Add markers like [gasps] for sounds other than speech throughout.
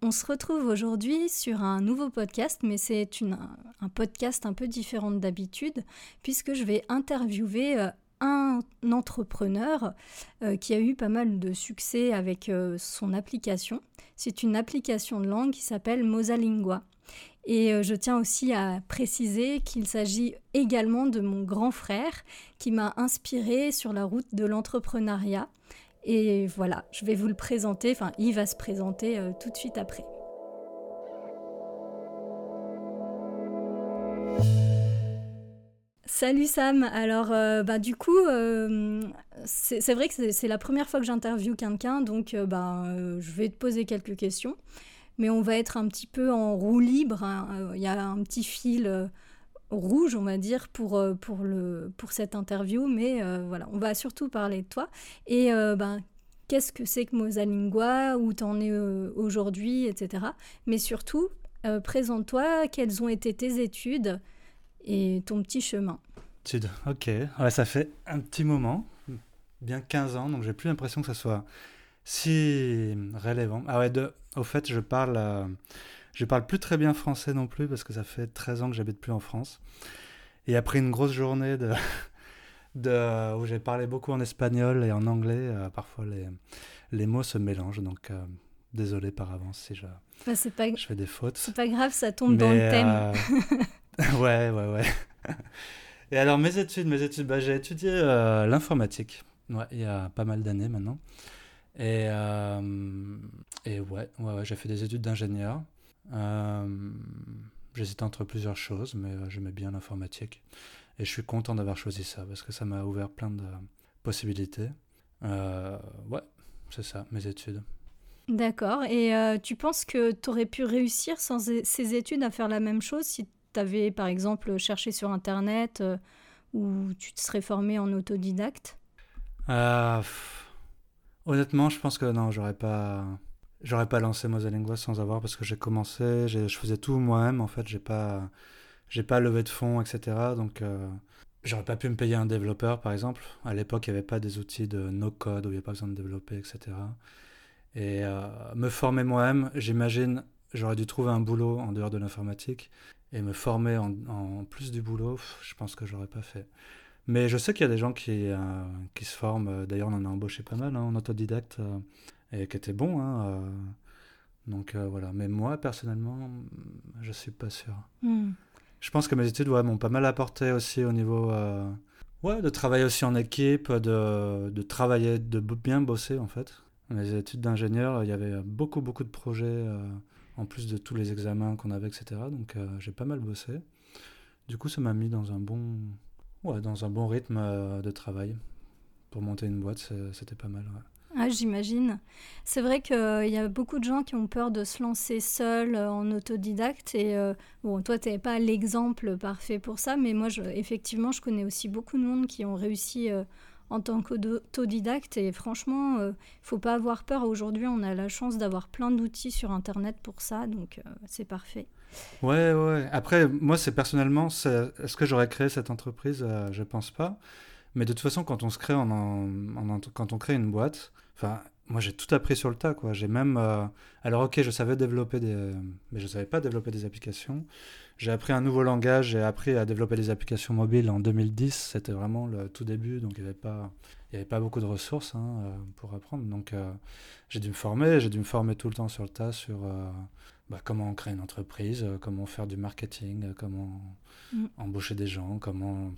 On se retrouve aujourd'hui sur un nouveau podcast, mais c'est un podcast un peu différent d'habitude, puisque je vais interviewer euh, un entrepreneur euh, qui a eu pas mal de succès avec euh, son application. C'est une application de langue qui s'appelle Mosalingua. Et je tiens aussi à préciser qu'il s'agit également de mon grand frère qui m'a inspiré sur la route de l'entrepreneuriat. Et voilà, je vais vous le présenter, enfin il va se présenter euh, tout de suite après. Salut Sam, alors euh, bah, du coup euh, c'est vrai que c'est la première fois que j'interviewe quelqu'un donc bah, je vais te poser quelques questions mais on va être un petit peu en roue libre, hein. il y a un petit fil rouge, on va dire, pour, euh, pour, le, pour cette interview. Mais euh, voilà, on va surtout parler de toi. Et euh, ben, qu'est-ce que c'est que Mosalingua, où tu en es aujourd'hui, etc. Mais surtout, présente-toi, quelles ont été tes études et ton petit chemin. Études, ok. Ouais, ça fait un petit moment, bien 15 ans, donc j'ai plus l'impression que ça soit si relevant. Ah ouais, de, au fait, je parle je parle plus très bien français non plus parce que ça fait 13 ans que j'habite plus en France. Et après une grosse journée de, [laughs] de où j'ai parlé beaucoup en espagnol et en anglais, euh, parfois les, les mots se mélangent. Donc euh, désolé par avance si je, bah, pas, je fais des fautes. C'est pas grave, ça tombe dans le thème. Euh, [laughs] ouais, ouais, ouais. [laughs] Et alors mes études, mes études, bah, j'ai étudié l'informatique. Ouais, il y a pas mal d'années maintenant. Et, et ouais, ouais, ouais j'ai fait des études d'ingénieur. Euh, j'hésitais entre plusieurs choses, mais euh, j'aimais bien l'informatique. Et je suis content d'avoir choisi ça, parce que ça m'a ouvert plein de possibilités. Euh, ouais, c'est ça, mes études. D'accord. Et tu penses que tu aurais pu réussir sans ces études à faire la même chose si tu avais, par exemple, cherché sur Internet ou tu te serais formé en autodidacte? Honnêtement, je pense que non, j'aurais pas. J'aurais pas lancé Mosalingua sans avoir parce que j'ai commencé, je faisais tout moi-même en fait, j'ai pas, j'ai pas levé de fonds, etc. Donc euh, j'aurais pas pu me payer un développeur par exemple. À l'époque, il n'y avait pas des outils de no-code où il n'y a pas besoin de développer, etc. Et euh, me former moi-même, j'imagine, j'aurais dû trouver un boulot en dehors de l'informatique et me former en, plus du boulot, je pense que j'aurais pas fait. Mais je sais qu'il y a des gens qui, euh, se forment, d'ailleurs on en a embauché pas mal hein, en autodidacte et qui était bon. Hein, euh. donc euh, voilà. Mais moi, personnellement, je suis pas sûr. Hmm. Je pense que mes études ouais, m'ont pas mal apporté aussi au niveau euh, ouais, de travailler aussi en équipe, de, de, travailler, de bien bosser en fait. Mes études d'ingénieur, il y avait beaucoup, beaucoup de projets en plus de tous les examens qu'on avait, etc. Donc j'ai pas mal bossé. Du coup, ça m'a mis dans un bon, ouais, dans un bon rythme de travail. Pour monter une boîte, c'était pas mal. Ouais. Ah, j'imagine. C'est vrai qu'il y a beaucoup de gens qui ont peur de se lancer seuls euh, en autodidacte. Et euh, bon, toi, tu n'es pas l'exemple parfait pour ça, mais moi, effectivement, je connais aussi beaucoup de monde qui ont réussi euh, en tant qu'autodidacte. Et franchement, il ne faut pas avoir peur. Aujourd'hui, on a la chance d'avoir plein d'outils sur Internet pour ça, donc c'est parfait. Ouais, ouais. Après, moi, c'est personnellement, est-ce que j'aurais créé cette entreprise? Je pense pas. Mais de toute façon, quand on se crée en, quand on crée une boîte, enfin, moi j'ai tout appris sur le tas, quoi. J'ai même, euh, alors ok, je savais développer des, mais je savais pas développer des applications. J'ai appris un nouveau langage, j'ai appris à développer des applications mobiles en 2010. C'était vraiment le tout début, donc il n'y avait pas, il y avait pas beaucoup de ressources hein, euh, pour apprendre. Donc euh, j'ai dû me former, j'ai dû me former tout le temps sur le tas sur bah, comment créer une entreprise, comment faire du marketing, comment mm. embaucher des gens, comment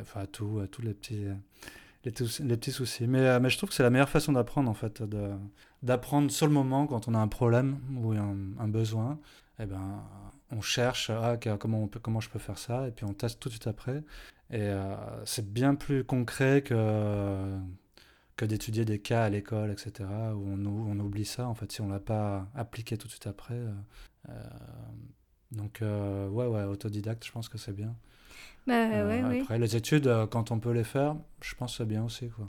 enfin, à tout, à tous les petits, les, les petits soucis. Mais, euh, mais je trouve que c'est la meilleure façon d'apprendre, en fait, d'apprendre sur le moment quand on a un problème ou un, besoin. eh ben, on cherche ah, comment, on peut, comment je peux faire ça, et puis on teste tout de suite après. Et euh, c'est bien plus concret que, que d'étudier des cas à l'école, etc., où on, on, oublie ça, en fait, si on ne l'a pas appliqué tout de suite après. Euh, donc, ouais, ouais, autodidacte, je pense que c'est bien. Bah, euh, après, les études, euh, quand on peut les faire, je pense que c'est bien aussi. Quoi.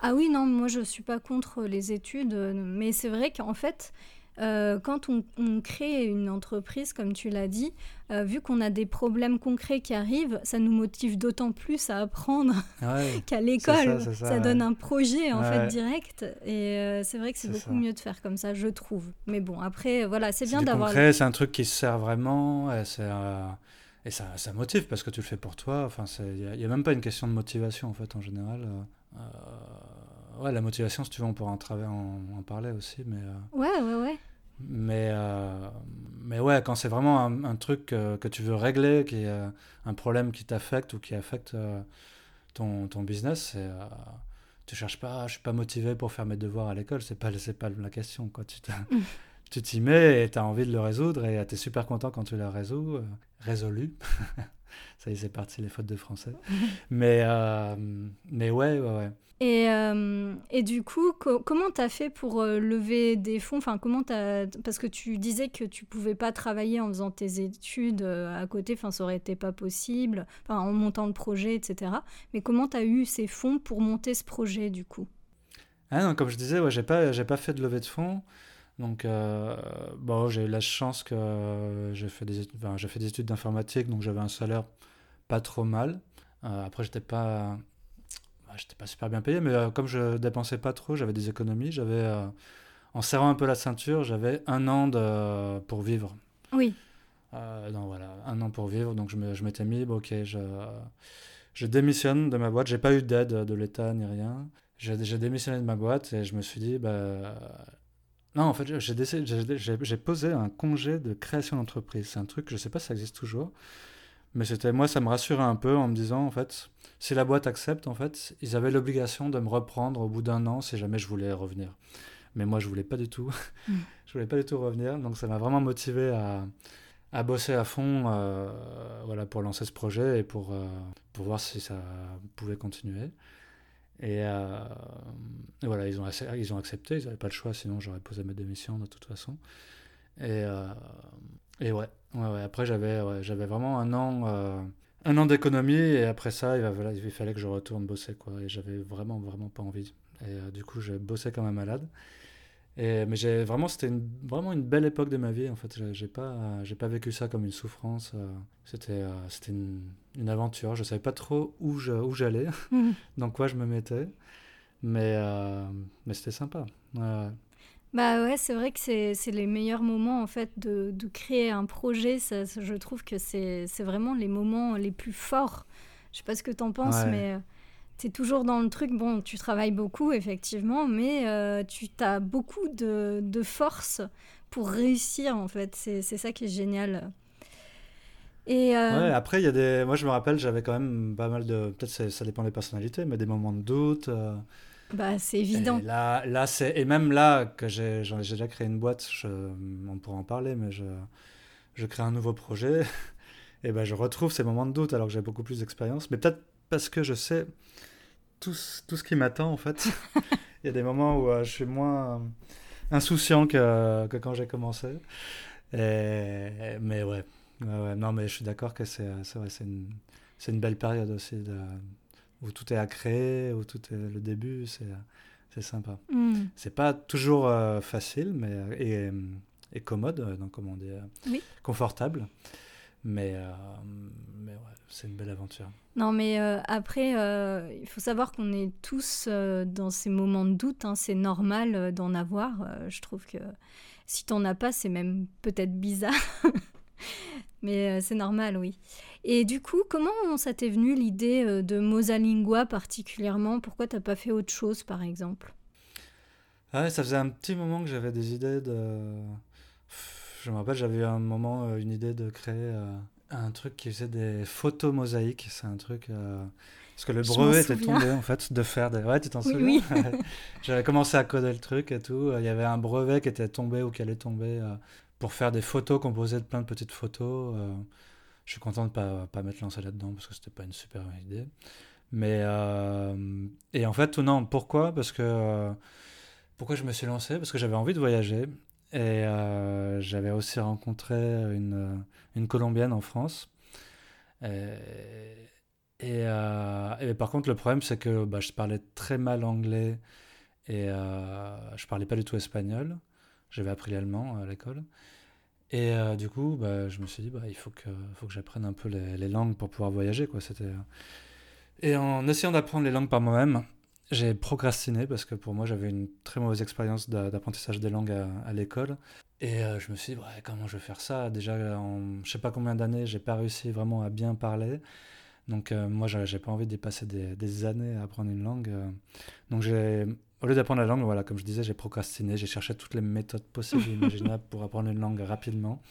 Ah oui, non, moi je suis pas contre les études, euh, mais c'est vrai qu'en fait, euh, quand on, crée une entreprise, comme tu l'as dit, euh, vu qu'on a des problèmes concrets qui arrivent, ça nous motive d'autant plus à apprendre [laughs] qu'à l'école. Ça, donne un projet en fait direct. Et euh, c'est vrai que c'est beaucoup mieux de faire comme ça, je trouve. Mais bon, après, voilà, c'est bien d'avoir. C'est un truc qui se sert vraiment. Et ça, ça, motive parce que tu le fais pour toi. Enfin, il n'y a, même pas une question de motivation en fait en général. Ouais, la motivation, si tu veux, on pourra en, en, parler aussi. Mais, euh, ouais, ouais, ouais. Mais, euh, mais ouais, quand c'est vraiment un, truc que tu veux régler, qui est euh, un problème qui t'affecte ou qui affecte ton, ton business, c'est tu cherches pas, je suis pas motivé pour faire mes devoirs à l'école, c'est pas, pas la question. Quoi. Tu. [laughs] tu t'y mets et tu as envie de le résoudre et tu es super content quand tu l'as résolu. résolu. [laughs] Ça y est, c'est parti, les fautes de français. [laughs] mais, mais ouais, ouais, ouais. Et, euh, et, du coup, comment tu as fait pour euh, lever des fonds? Enfin, comment as... Parce que tu disais que tu pouvais pas travailler en faisant tes études euh, à côté, enfin, ça aurait été pas possible, enfin, en montant le projet, etc. Mais comment tu as eu ces fonds pour monter ce projet, du coup? Ah non, Comme je disais, ouais, j'ai pas, pas fait de levée de fonds. Donc, bon, j'ai eu la chance que j'ai fait, des, enfin, fait des études d'informatique, donc j'avais un salaire pas trop mal. après, j'étais pas j'étais pas super bien payé, mais euh, comme je dépensais pas trop, j'avais des économies. J'avais, euh, en serrant un peu la ceinture, j'avais un an de, pour vivre. Oui. Euh, non, voilà, un an pour vivre. Donc je, me, je m'étais mis, ok, je, je démissionne de ma boîte. J'ai pas eu d'aide de l'État ni rien. J'ai, j'ai démissionné de ma boîte et je me suis dit, bah, non, en fait, j'ai, posé un congé de création d'entreprise. C'est un truc, je sais pas si ça existe toujours. Mais c'était moi, ça me rassurait un peu en me disant, en fait, si la boîte accepte, en fait, ils avaient l'obligation de me reprendre au bout d'un an si jamais je voulais revenir. Mais moi, je voulais pas du tout. Mm. [laughs] je voulais pas du tout revenir. Donc, ça m'a vraiment motivé à, à bosser à fond euh, voilà, pour lancer ce projet et pour, euh, pour voir si ça pouvait continuer. Et, euh, voilà, ils ont, accepté, ils n'avaient pas le choix, sinon j'aurais posé ma démission de toute façon. Et, et ouais, après j'avais vraiment un an, euh, un an d'économie et après ça, il, fallait que je retourne bosser. Et j'avais vraiment, vraiment pas envie. Et euh, du coup, j'ai bossé comme un malade. Et, mais j'ai vraiment, c'était une, vraiment une belle époque de ma vie. En fait, j'ai pas, j'ai pas vécu ça comme une souffrance. Euh, c'était, c'était une, une, aventure. Je savais pas trop où, je, où j'allais, mmh. [laughs] [laughs] dans quoi je me mettais. Mais, mais c'était sympa. Bah ouais, c'est vrai que c'est les meilleurs moments en fait de, de créer un projet. Ça, je trouve que c'est vraiment les moments les plus forts. Je sais pas ce que tu en penses, mais euh, tu es toujours dans le truc. Bon, tu travailles beaucoup effectivement, mais euh, tu as beaucoup de, de, force pour réussir en fait. C'est ça qui est génial. Et euh, ouais, après, il y a des. Moi, je me rappelle, j'avais quand même pas mal de. Peut-être ça dépend des personnalités, mais des moments de doute. Bah, c'est évident. Et là, là c'est et même là que j'ai déjà créé une boîte, je, on pourra en parler, mais je, je crée un nouveau projet. [laughs] Et ben, je retrouve ces moments de doute alors que j'ai beaucoup plus d'expérience, mais peut-être parce que je sais tout, tout ce qui m'attend en fait. [laughs] Il y a des moments où euh, je suis moins insouciant que, que quand j'ai commencé. Et, mais ouais. ouais, non, mais je suis d'accord que c'est une, une belle période aussi de, où tout est à créer, où tout est le début, c'est sympa. Mm. C'est pas toujours euh, facile, mais et, et commode, euh, donc comment dire, oui. confortable, mais euh, mais ouais, c'est une belle aventure. Non, mais après, il faut savoir qu'on est tous dans ces moments de doute. Hein, c'est normal d'en avoir. je trouve que si t'en as pas, c'est même peut-être bizarre. [laughs] mais c'est normal, oui. Et du coup, comment ça t'est venu l'idée euh, de Mosalingua particulièrement? Pourquoi t'as pas fait autre chose, par exemple? Ah Ça faisait un petit moment que j'avais des idées de... Je me rappelle, j'avais eu un moment euh, une idée de créer euh, un truc qui faisait des photos mosaïques. C'est un truc... Parce que le brevet était tombé, en fait, de faire des... Ouais, tu t'en souviens oui. [laughs] J'avais commencé à coder le truc et tout. Il y avait un brevet qui était tombé ou qui allait tomber pour faire des photos composées de plein de petites photos. Je suis content de ne pas, pas m'être lancé là-dedans parce que c'était pas une super idée. Mais, euh, et en fait, non, pourquoi? Parce que. Euh, pourquoi je me suis lancé? Parce que j'avais envie de voyager. Et euh, j'avais aussi rencontré une, une Colombienne en France. Et, et, et, par contre, le problème, c'est que bah, je parlais très mal anglais et je parlais pas du tout espagnol. j'avais appris l'allemand à l'école. Et euh, du coup, bah, je me suis dit, bah, il faut que, faut que j'apprenne un peu les, les, langues pour pouvoir voyager. Quoi. Et en essayant d'apprendre les langues par moi-même, j'ai procrastiné parce que pour moi, j'avais une très mauvaise expérience d'apprentissage des langues à, l'école. Et euh, je me suis dit, ouais, comment je vais faire ça? Déjà, en je sais pas combien d'années, j'ai pas réussi vraiment à bien parler. Donc, euh, moi, j'ai pas envie de passer des, des, années à apprendre une langue. donc, j'ai au lieu d'apprendre la langue, voilà, comme je disais, j'ai procrastiné, j'ai cherché toutes les méthodes possibles et [laughs] imaginables pour apprendre une langue rapidement.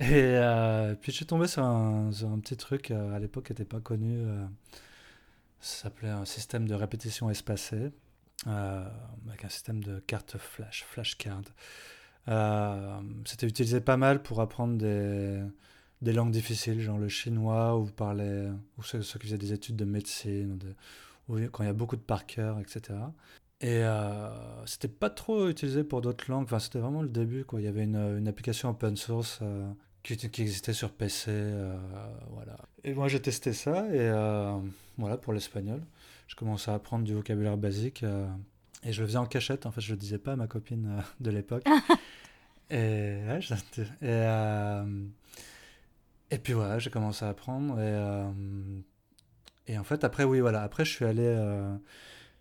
Et euh, puis je suis tombé sur un, petit truc euh, à l'époque qui n'était pas connu. Euh, ça s'appelait un système de répétition espacée, avec un système de cartes flash, flashcard. C'était utilisé pas mal pour apprendre des, des, langues difficiles, genre le chinois, ou, parler, ou ceux, qui faisaient des études de médecine, ou, quand il y a beaucoup de par cœur, etc. Et euh, c'était pas trop utilisé pour d'autres langues. Enfin, c'était vraiment le début. Quoi. Il y avait une, application open source euh, qui, qui, existait sur PC. Euh, voilà. Et moi, j'ai testé ça. Et euh, voilà, pour l'espagnol, je commençais à apprendre du vocabulaire basique. et je le faisais en cachette. En fait, je le disais pas à ma copine de l'époque. [laughs] et, ouais, et, et puis voilà, j'ai commencé à apprendre. Et, et en fait, après, oui, voilà. Après, je suis allé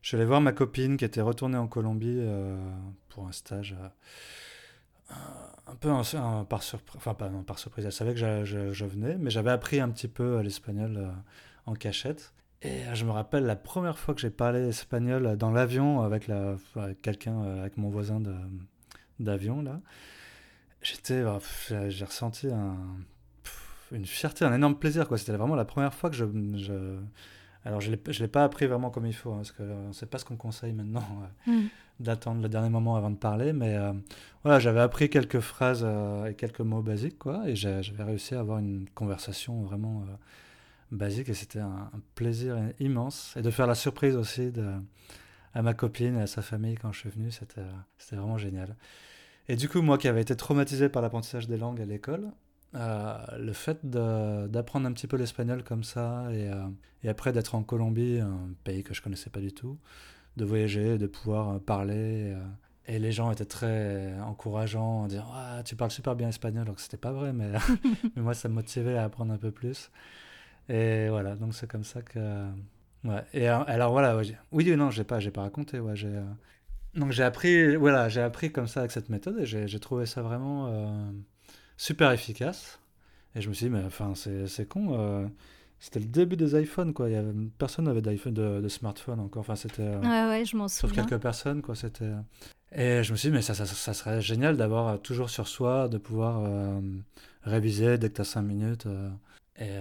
je suis allé voir ma copine qui était retournée en Colombie euh, pour un stage. Euh, un peu par surprise, enfin pas par surprise, elle savait que je, venais, mais j'avais appris un petit peu l'espagnol euh, en cachette. Et je me rappelle la première fois que j'ai parlé espagnol dans l'avion avec, quelqu'un, avec mon voisin d'avion là. J'étais, j'ai ressenti une fierté, un énorme plaisir quoi. C'était vraiment la première fois que je alors, je ne l'ai pas appris vraiment comme il faut, hein, parce qu'on euh, ne sait pas ce qu'on conseille maintenant, euh, mm. d'attendre le dernier moment avant de parler. Mais euh, voilà, j'avais appris quelques phrases et quelques mots basiques, quoi, et j'avais réussi à avoir une conversation vraiment basique, et c'était un, plaisir immense. Et de faire la surprise aussi de, à ma copine et à sa famille quand je suis venu, c'était vraiment génial. Et du coup, moi qui avais été traumatisé par l'apprentissage des langues à l'école, euh, le fait d'apprendre un petit peu l'espagnol comme ça et, euh, et après d'être en Colombie, un pays que je connaissais pas du tout, de voyager, de pouvoir euh, parler. et les gens étaient très encourageants en disant ah, Tu parles super bien espagnol. Donc c'était pas vrai, mais, [laughs] [laughs] mais moi ça me motivait à apprendre un peu plus. Et voilà, donc c'est comme ça que. Ouais. Et alors, voilà, ouais, oui, non, j'ai pas, pas raconté. Ouais, j'ai, donc j'ai appris, voilà, j'ai appris comme ça avec cette méthode et j'ai trouvé ça vraiment super efficace. Et je me suis dit, mais enfin, c'est con. Euh, c'était le début des iPhones, quoi. Il y avait, personne n'avait d'iPhone, de, smartphone encore. Enfin, c'était. Euh, ouais, ouais, je m'en souviens. Sauf quelques personnes, quoi. C'était. Et je me suis dit, mais ça, ça, ça serait génial d'avoir toujours sur soi, de pouvoir euh, réviser dès que tu as 5 minutes. et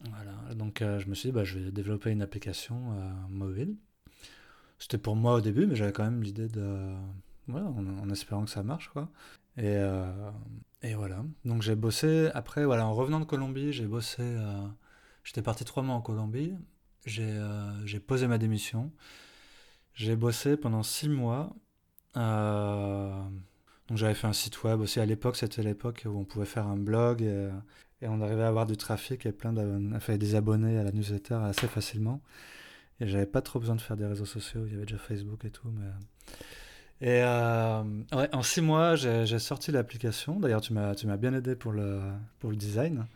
voilà. Donc, je me suis dit, bah, je vais développer une application mobile. C'était pour moi au début, mais j'avais quand même l'idée de. Voilà, en, en, espérant que ça marche, quoi. Et, et voilà. Donc j'ai bossé. Après, voilà, en revenant de Colombie, j'ai bossé. Euh, j'étais parti trois mois en Colombie. J'ai euh, posé ma démission. J'ai bossé pendant six mois. Euh, donc j'avais fait un site web aussi. À l'époque, c'était l'époque où on pouvait faire un blog et, on arrivait à avoir du trafic et plein de, des abonnés à la newsletter assez facilement. Et j'avais pas trop besoin de faire des réseaux sociaux. Il y avait déjà Facebook et tout, mais et euh, en six mois, j'ai sorti l'application. D'ailleurs, tu m'as bien aidé pour le, pour le design.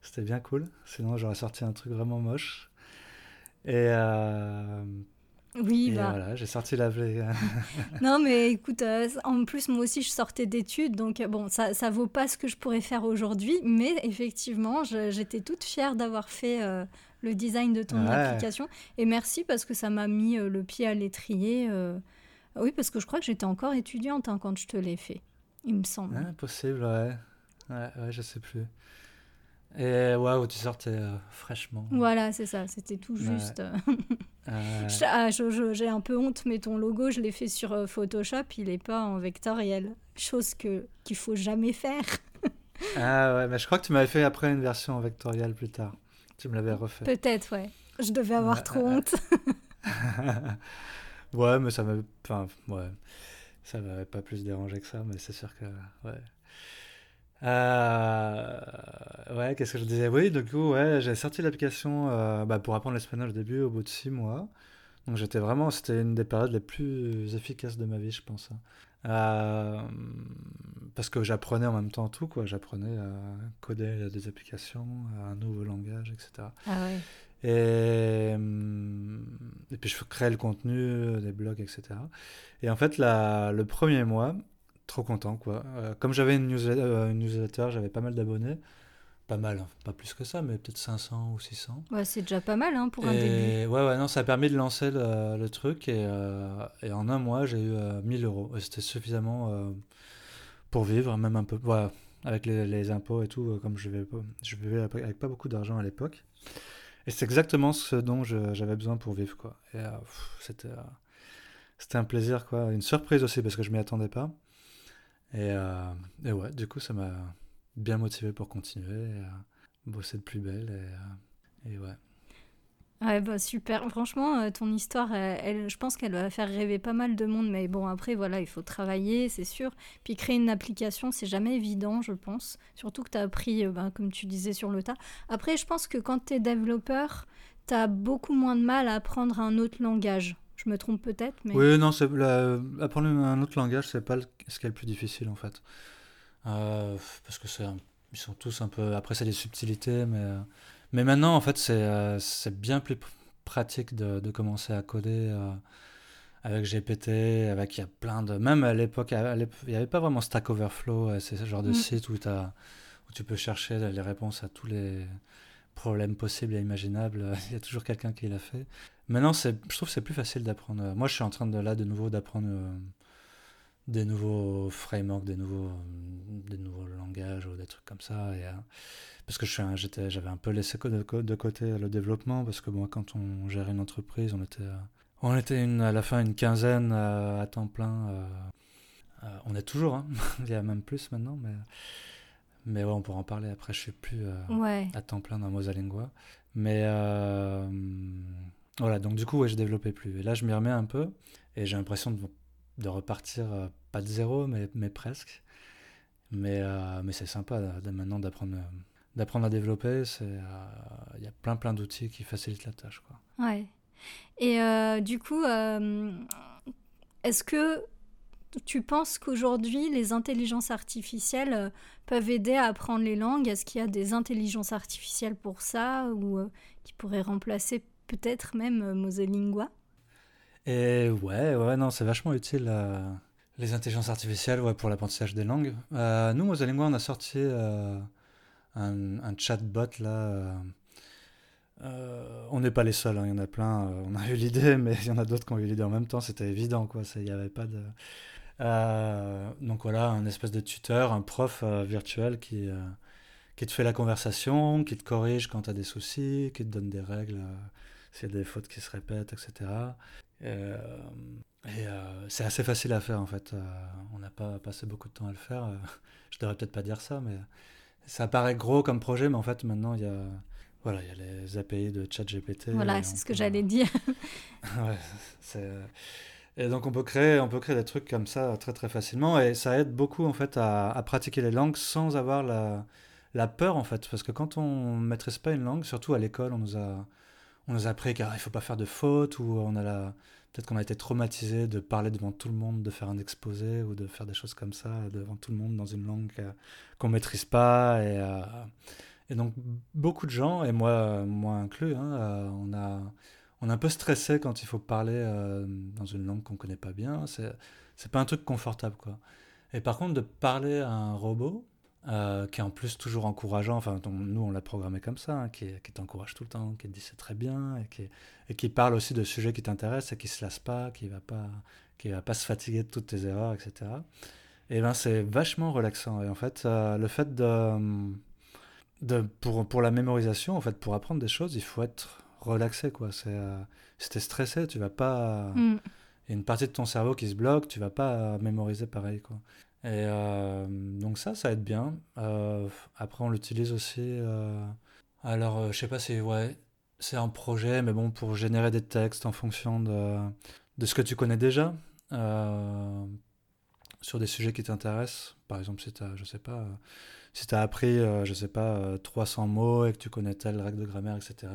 C'était bien cool. Sinon, j'aurais sorti un truc vraiment moche. Et, euh, oui, bah. voilà, j'ai sorti la [laughs] non, mais écoute, euh, en plus, moi aussi, je sortais d'études, donc bon, ça, ça vaut pas ce que je pourrais faire aujourd'hui, mais effectivement, j'étais toute fière d'avoir fait le design de ton application. Et merci parce que ça m'a mis le pied à l'étrier. Oui, parce que je crois que j'étais encore étudiante hein, quand je te l'ai fait, il me semble. Ah, possible, ouais. Ouais, ouais, je sais plus. Et waouh, tu sortais euh, fraîchement. Voilà, c'est ça, c'était tout juste. [laughs] Ah, j'ai un peu honte, mais ton logo, je l'ai fait sur euh, Photoshop, il n'est pas en vectoriel. Chose qu'il faut jamais faire. [laughs] ah ouais, mais je crois que tu m'avais fait après une version en vectoriel plus tard. Tu me l'avais refait. Peut-être, ouais. Je devais avoir trop honte. [laughs] Ouais, mais ça m'avait. Enfin, ouais. Ça m'avait pas plus dérangé que ça, mais c'est sûr que. Ouais. Euh, ouais, qu'est-ce que je disais? Oui, du coup, ouais, j'ai sorti l'application euh, bah, pour apprendre l'espagnol au début, au bout de six mois. Donc j'étais vraiment, c'était une des périodes les plus efficaces de ma vie, je pense. Hein. parce que j'apprenais en même temps tout, quoi. J'apprenais à coder des applications, un nouveau langage, etc. Ah ouais. Et, et puis je créais le contenu, des blogs, etc. Et en fait, la, le premier mois, trop content, quoi. comme j'avais une une newsletter j'avais pas mal d'abonnés pas mal, hein. pas plus que ça, mais peut-être 500 ou 600. Ouais, c'est déjà pas mal hein, pour un début. Ouais, ouais, non, ça a permis de lancer le, truc et, euh, et, en un mois, j'ai eu 1000 euh, euros. C'était suffisamment euh, pour vivre, même un peu. Voilà, avec les, les impôts et tout, comme je vivais, je vivais avec pas beaucoup d'argent à l'époque. Et c'est exactement ce dont j'avais besoin pour vivre, quoi. Et c'était c'était un plaisir, quoi. Une surprise aussi, parce que je m'y attendais pas. Et, et ouais, du coup, ça m'a bien motivé pour continuer, bosser de plus belle. Et, euh, et ouais. Ouais, bah super. Franchement, euh, ton histoire, elle, je pense qu'elle va faire rêver pas mal de monde. Mais bon, après, voilà, il faut travailler, c'est sûr. Puis créer une application, c'est jamais évident, je pense. Surtout que tu as appris, bah, comme tu disais, sur le tas. Après, je pense que quand tu es développeur, tu as beaucoup moins de mal à apprendre un autre langage. Je me trompe peut-être. Oui, non, apprendre un autre langage, c'est pas ce qui est le plus difficile, en fait. Euh, parce que c'est ils sont tous un peu. Après, c'est des subtilités, mais, mais maintenant, en fait, c'est euh, bien plus pratique de, de, commencer à coder avec GPT, avec il y a plein de. Même à l'époque, il n'y avait pas vraiment Stack Overflow, c'est ce genre de mm. site où, as, où tu peux chercher les réponses à tous les problèmes possibles et imaginables. [laughs] Il y a toujours quelqu'un qui l'a fait. Maintenant, je trouve que c'est plus facile d'apprendre. Moi, je suis en train de là de nouveau d'apprendre des nouveaux frameworks, des nouveaux, des nouveaux langages ou des trucs comme ça. Et, euh, parce que j'avais un peu laissé de, côté le développement, parce que moi, quand on gère une entreprise, on était, euh, on était une, à la fin une quinzaine à, temps plein. on est toujours, hein. [laughs] il y a même plus maintenant, mais, mais ouais, on pourra en parler après. Je suis plus euh, à temps plein dans Mosalingua. Mais voilà, donc du coup, ouais, je développais plus. Et là, je m'y remets un peu, et j'ai l'impression de de repartir, euh, pas de zéro, mais, mais presque. Mais, euh, mais c'est sympa maintenant d'apprendre, d'apprendre à développer. Il euh, y a plein plein d'outils qui facilitent la tâche. Quoi. Ouais. Et du coup, est-ce que tu penses qu'aujourd'hui, les intelligences artificielles peuvent aider à apprendre les langues? Est-ce qu'il y a des intelligences artificielles pour ça ou qui pourraient remplacer peut-être même Moselingua et ouais, ouais, non, c'est vachement utile euh, les intelligences artificielles ouais, pour l'apprentissage des langues. Euh, nous, Mosalingua, on a sorti euh, un, chatbot là. on n'est pas les seuls, hein, il y en a plein. on a eu l'idée, [laughs] mais il y en a d'autres qui ont eu l'idée en même temps. C'était évident, quoi. Il n'y avait pas donc voilà, un espèce de tuteur, un prof virtuel qui, qui te fait la conversation, qui te corrige quand tu as des soucis, qui te donne des règles s'il y a des fautes qui se répètent, etc. Euh, et euh, c'est assez facile à faire en fait. Euh, on n'a pas passé beaucoup de temps à le faire. je devrais peut-être pas dire ça, mais ça paraît gros comme projet, mais en fait maintenant il y a voilà, il y a les API de ChatGPT. Voilà, c'est ce que j'allais dire. [laughs] ouais, Et donc on peut créer, on peut créer des trucs comme ça très très facilement et ça aide beaucoup en fait à, à pratiquer les langues sans avoir la, la, peur en fait parce que quand on maîtrise pas une langue, surtout à l'école, on nous a on nous a appris qu'il ne faut pas faire de fautes, ou on a la... peut-être qu'on a été traumatisé de parler devant tout le monde, de faire un exposé, ou de faire des choses comme ça devant tout le monde dans une langue qu'on ne maîtrise pas. Et, euh, et, donc, beaucoup de gens, et moi, moi inclus, hein, euh, on, a, on est un peu stressé quand il faut parler euh, dans une langue qu'on ne connaît pas bien. C'est, c'est pas un truc confortable, quoi. Et par contre, de parler à un robot, euh, qui est en plus toujours encourageant, enfin nous on l'a programmé comme ça, hein, qui, qui t'encourage tout le temps, qui te dit c'est très bien, et qui, et qui parle aussi de sujets qui t'intéressent et qui se lasse pas, qui va pas, qui va pas se fatiguer de toutes tes erreurs, etc. Et ben c'est vachement relaxant. Et en fait, euh, le fait de, de pour, pour la mémorisation, en fait, pour apprendre des choses, il faut être relaxé quoi. C'est euh, si t'es stressé, tu vas pas. Mm. Il y a une partie de ton cerveau qui se bloque, tu vas pas mémoriser pareil quoi. Et euh, donc ça, ça aide bien. Euh, après, on l'utilise aussi. Euh, alors, je sais pas si ouais, c'est un projet, mais bon, pour générer des textes en fonction de, de ce que tu connais déjà, sur des sujets qui t'intéressent. Par exemple, si tu as, je sais pas, si tu appris, je sais pas, 300 mots et que tu connais telle règle de grammaire, etc.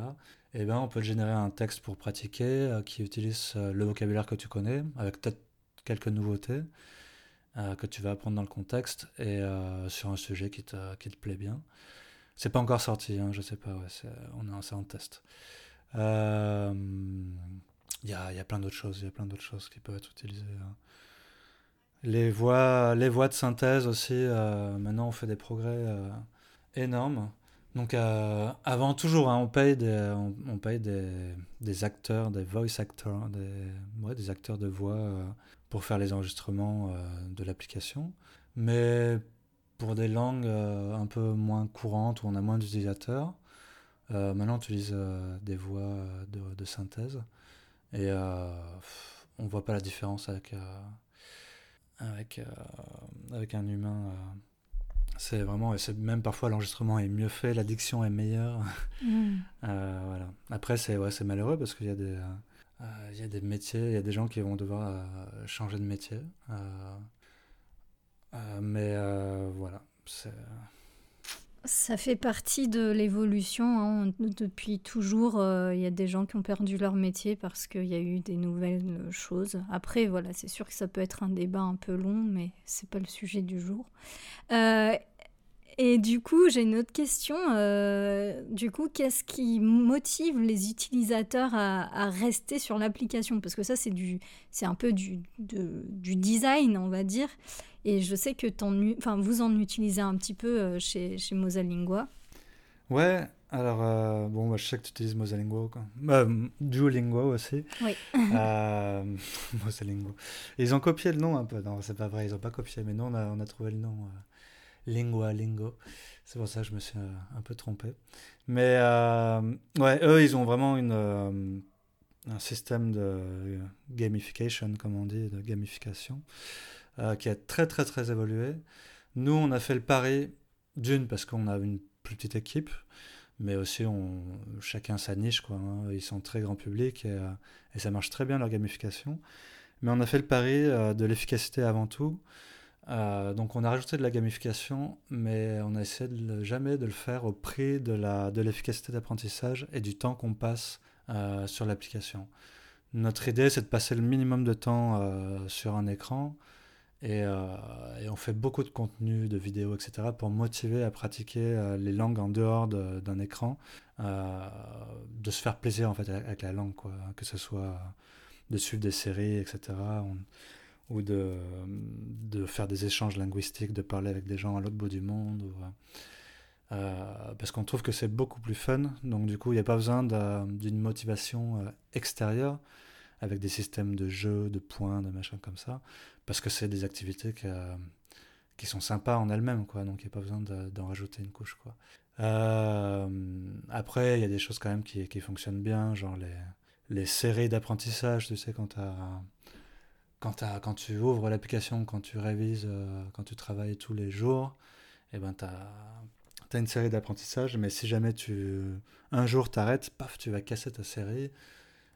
Eh ben, on peut générer un texte pour pratiquer qui utilise le vocabulaire que tu connais, avec peut-être quelques nouveautés. Que tu vas apprendre dans le contexte et sur un sujet qui te, qui te plaît bien. C'est pas encore sorti, hein, je sais pas, ouais, on est en test. Il y, a, y, a, plein d'autres choses, il y a plein d'autres choses qui peuvent être utilisées. Hein. Les voix, les voix de synthèse aussi, maintenant on fait des progrès énormes. Donc euh, avant toujours, hein, on paye, des, on, paye des, des, acteurs, des voice actors, des, des acteurs de voix euh, pour faire les enregistrements euh, de l'application. Mais pour des langues un peu moins courantes où on a moins d'utilisateurs, maintenant on utilise des voix de, de, synthèse et on voit pas la différence avec, avec, avec un humain c'est vraiment, c'est même parfois l'enregistrement est mieux fait, l'addiction est meilleure. [laughs] Mm. Euh, voilà. Après, c'est ouais, malheureux parce qu'il y a des, euh, il y a des métiers, il y a des gens qui vont devoir euh, changer de métier. mais voilà, ça fait partie de l'évolution. Hein. Depuis toujours, il y a des gens qui ont perdu leur métier parce qu'il y a eu des nouvelles choses. Après, voilà, c'est sûr que ça peut être un débat un peu long, mais c'est pas le sujet du jour. Et du coup, j'ai une autre question. Euh, du coup, qu'est-ce qui motive les utilisateurs à, rester sur l'application? Parce que ça, c'est du, c'est un peu du, du design, on va dire. Et je sais que enfin, vous en utilisez un petit peu euh, chez, chez Mosalingua. Ouais, alors, euh, bon, moi, je sais que tu utilises Mosalingua, quoi. Duolingo aussi. Oui. euh, [laughs] Mosalingua. Ils ont copié le nom un peu. Non, c'est pas vrai, ils n'ont pas copié, mais nous, on a, on a trouvé le nom. Lingua Lingo. C'est pour ça que je me suis euh, un peu trompé. Mais euh, ouais, eux, ils ont vraiment euh, un système de gamification, comme on dit, de gamification, qui a très très très évolué. Nous, on a fait le pari d'une parce qu'on a une plus petite équipe, mais aussi on, chacun sa niche. Quoi, hein. Ils sont très grand public et, ça marche très bien leur gamification. Mais on a fait le pari de l'efficacité avant tout. Euh, donc on a rajouté de la gamification, mais on a essayé de, jamais de le faire au prix de, la, de l'efficacité d'apprentissage et du temps qu'on passe euh, sur l'application. Notre idée, c'est de passer le minimum de temps euh, sur un écran et, on fait beaucoup de contenu, de vidéos, etc. pour motiver à pratiquer les langues en dehors d'un écran, de se faire plaisir en fait avec la langue, quoi, que ce soit de suivre des séries, etc ou de, de faire des échanges linguistiques, de parler avec des gens à l'autre bout du monde. Ou, euh, parce qu'on trouve que c'est beaucoup plus fun. Donc du coup, il n'y a pas besoin d'une motivation euh, extérieure avec des systèmes de jeux, de points, de machins comme ça. Parce que c'est des activités qui sont sympas en elles-mêmes. Donc il n'y a pas besoin d'en rajouter une couche. Euh, après, il y a des choses quand même qui, qui fonctionnent bien, genre les, les séries d'apprentissage, tu sais, quand tu as quand, tu ouvres l'application, quand tu révises, euh, quand tu travailles tous les jours, eh ben, tu as, une série d'apprentissages, mais si jamais tu un jour t'arrêtes, paf, tu vas casser ta série.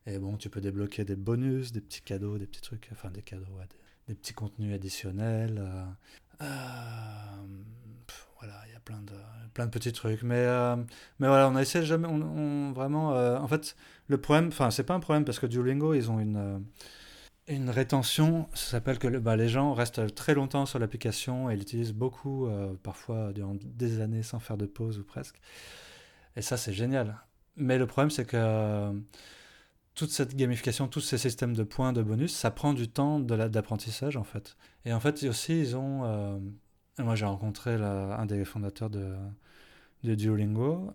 Et bon, tu peux débloquer des bonus, des petits cadeaux, des petits trucs, enfin des cadeaux, des, petits contenus additionnels. Euh, euh, voilà, il y a plein de, plein de petits trucs. Mais, mais voilà, on a essayé jamais, on, vraiment, en fait, le problème, enfin, c'est pas un problème parce que Duolingo, ils ont une une rétention, ça s'appelle que bah, les gens restent très longtemps sur l'application et l'utilisent beaucoup, euh, parfois durant des années sans faire de pause ou presque. Et ça, c'est génial. Mais le problème, c'est que euh, toute cette gamification, tous ces systèmes de points, de bonus, ça prend du temps d'apprentissage en fait. Et en fait, aussi, ils ont. Euh, moi, j'ai rencontré un des fondateurs de, de Duolingo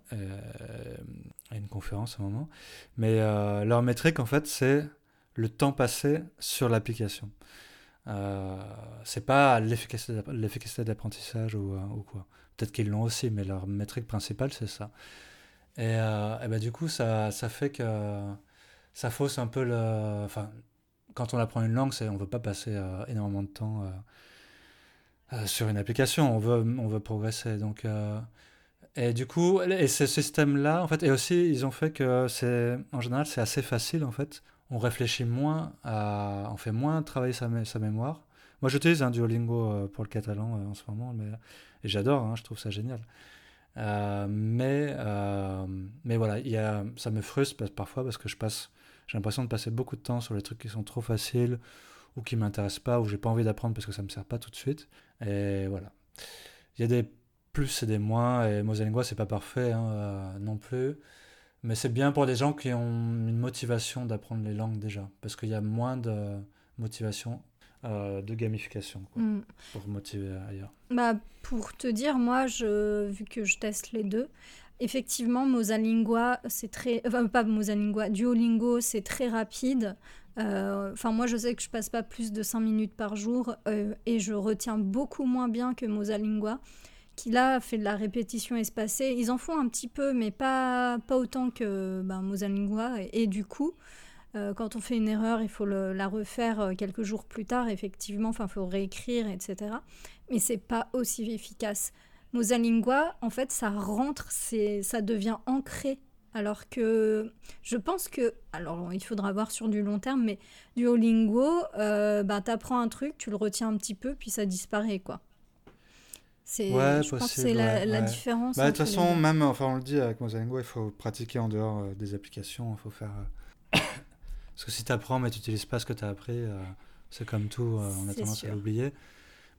à une conférence à un moment. Mais leur métrique, en fait, c'est le temps passé sur l'application. Euh, c'est pas l'efficacité d'apprentissage ou, euh, ou, quoi. Peut-être qu'ils l'ont aussi, mais leur métrique principale, c'est ça. Et, euh, et ben, du coup, ça, ça, fait que ça fausse un peu le. Enfin, quand on apprend une langue, on ne veut pas passer euh, énormément de temps sur une application, on veut, on veut progresser. Donc, et du coup, et ce système-là, en fait, et aussi, ils ont fait que c'est, en général, c'est assez facile, en fait on réfléchit moins à, on fait moins travailler sa, mémoire. Moi, j'utilise un Duolingo euh, pour le catalan euh, en ce moment, mais, et j'adore, hein, je trouve ça génial. Euh, mais, mais voilà, ça me frustre parfois parce que je passe, j'ai l'impression de passer beaucoup de temps sur les trucs qui sont trop faciles ou qui m'intéressent pas, ou j'ai pas envie d'apprendre parce que ça me sert pas tout de suite. Et voilà. Il y a des plus et des moins, et Mosalingua, c'est pas parfait hein, non plus. Mais c'est bien pour des gens qui ont une motivation d'apprendre les langues déjà, parce qu'il y a moins de motivation euh, de gamification mm. pour motiver ailleurs. Bah, pour te dire, moi, je, vu que je teste les deux, effectivement, Mosalingua, c'est très. Enfin, pas Mosalingua, Duolingo, c'est très rapide. Euh, enfin, moi, je sais que je passe pas plus de 5 minutes par jour euh, et je retiens beaucoup moins bien que Mosalingua, qui là fait de la répétition espacée. Ils en font un petit peu, mais pas, pas autant que ben, Mosalingua. Et, du coup, euh, quand on fait une erreur, il faut la refaire quelques jours plus tard, effectivement. Enfin, il faut réécrire, etc. Mais c'est pas aussi efficace. Mosalingua, en fait, ça rentre, ça devient ancré alors que je pense que, alors il faudra voir sur du long terme, mais Duolingo, euh, ben, tu apprends un truc, tu le retiens un petit peu, puis ça disparaît, quoi. C'est, je pense que c'est la, différence. Bah, de toute façon, même, enfin, on le dit avec Mosalingo, il faut pratiquer en dehors euh, des applications. Il faut faire. Euh, [coughs] parce que si tu apprends mais tu n'utilises pas ce que tu as appris, c'est comme tout, on a tendance à l'oublier.